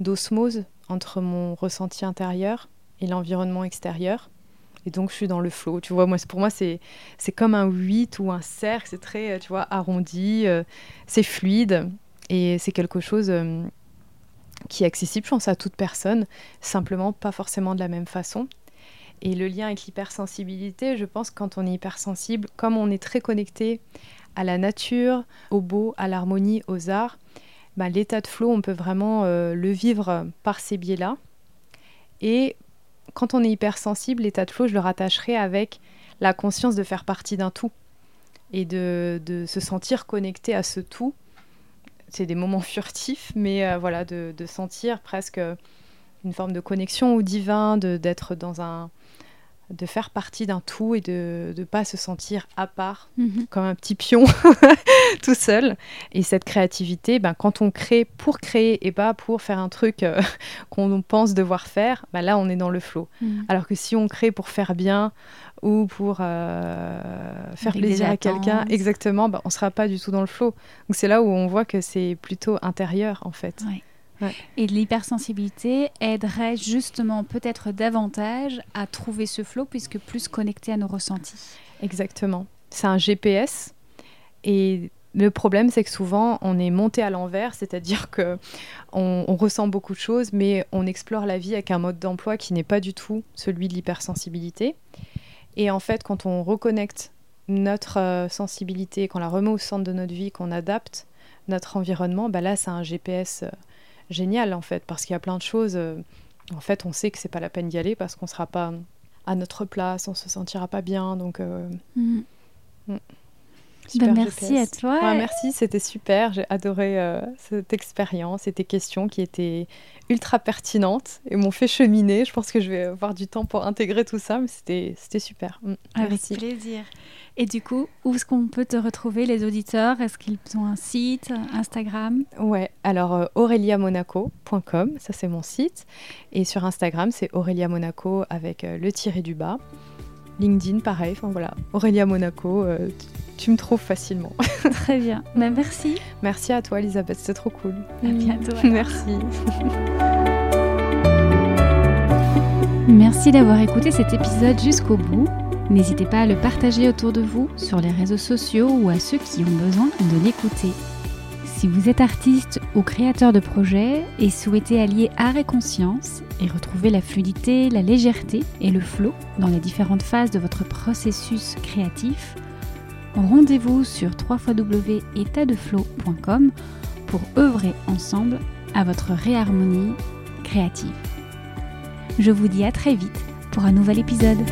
B: d'osmose entre mon ressenti intérieur et l'environnement extérieur. Et donc je suis dans le flot. Tu vois, moi, pour moi, c'est, comme un 8 ou un cercle, c'est très, tu vois, arrondi, euh, c'est fluide. Et c'est quelque chose qui est accessible, je pense, à toute personne, simplement pas forcément de la même façon. Et le lien avec l'hypersensibilité, je pense, quand on est hypersensible, comme on est très connecté à la nature, au beau, à l'harmonie, aux arts, bah, l'état de flow, on peut vraiment euh, le vivre par ces biais-là. Et quand on est hypersensible, l'état de flow, je le rattacherai avec la conscience de faire partie d'un tout et de, de, se sentir connecté à ce tout c'est des moments furtifs, mais euh, voilà, de, sentir presque une forme de connexion au divin, d'être dans un de faire partie d'un tout et de ne pas se sentir à part, mhm. comme un petit pion [laughs] tout seul. Et cette créativité, ben, quand on crée pour créer et pas pour faire un truc euh, [laughs] qu'on pense devoir faire, ben, là on est dans le flow. Mhm. Alors que si on crée pour faire bien ou pour euh, faire plaisir à quelqu'un, exactement, ben, on ne sera pas du tout dans le flow. Donc c'est là où on voit que c'est plutôt intérieur en fait.
A: Et l'hypersensibilité aiderait justement peut-être davantage à trouver ce flow puisque plus connecté à nos ressentis.
B: Exactement. C'est un GPS Et le problème, c'est que souvent, on est monté à l'envers, c'est-à-dire que on, ressent beaucoup de choses, mais on explore la vie avec un mode d'emploi qui n'est pas du tout celui de l'hypersensibilité. Et en fait, quand on reconnecte notre euh, sensibilité, qu'on la remet au centre de notre vie, qu'on adapte notre environnement, bah là, c'est un GPS euh, génial, en fait, parce qu'il y a plein de choses. Euh, en fait, on sait que c'est pas la peine d'y aller parce qu'on sera pas à notre place, on se sentira pas bien. Donc, mmh.
A: Ben, merci à toi.
B: merci, c'était super. J'ai adoré euh, cette expérience et tes questions qui étaient ultra pertinentes et m'ont fait cheminer. Je pense que je vais avoir du temps pour intégrer tout ça, mais c'était super. Mm.
A: Avec plaisir. Et du coup, où est-ce qu'on peut te retrouver, les auditeurs? Est-ce qu'ils ont un site, Instagram?
B: Ouais, alors euh, aureliamonaco.com, ça c'est mon site. Et sur Instagram, c'est Aurélia Monaco avec euh, le tiré du bas. LinkedIn, pareil. Enfin voilà, Aurélia Monaco, euh, tu me trouves facilement. [laughs]
A: Très bien. Bah, merci.
B: Merci à toi, Elisabeth. C'était trop cool.
A: À bientôt.
B: Merci. [laughs]
A: Merci d'avoir écouté cet épisode jusqu'au bout. N'hésitez pas à le partager autour de vous, sur les réseaux sociaux ou à ceux qui ont besoin de l'écouter. Si vous êtes artiste ou créateur de projet et souhaitez allier art et conscience et retrouver la fluidité, la légèreté et le flow dans les différentes phases de votre processus créatif, rendez-vous sur www.étatdeflow.com pour œuvrer ensemble à votre réharmonie créative. Je vous dis à très vite pour un nouvel épisode.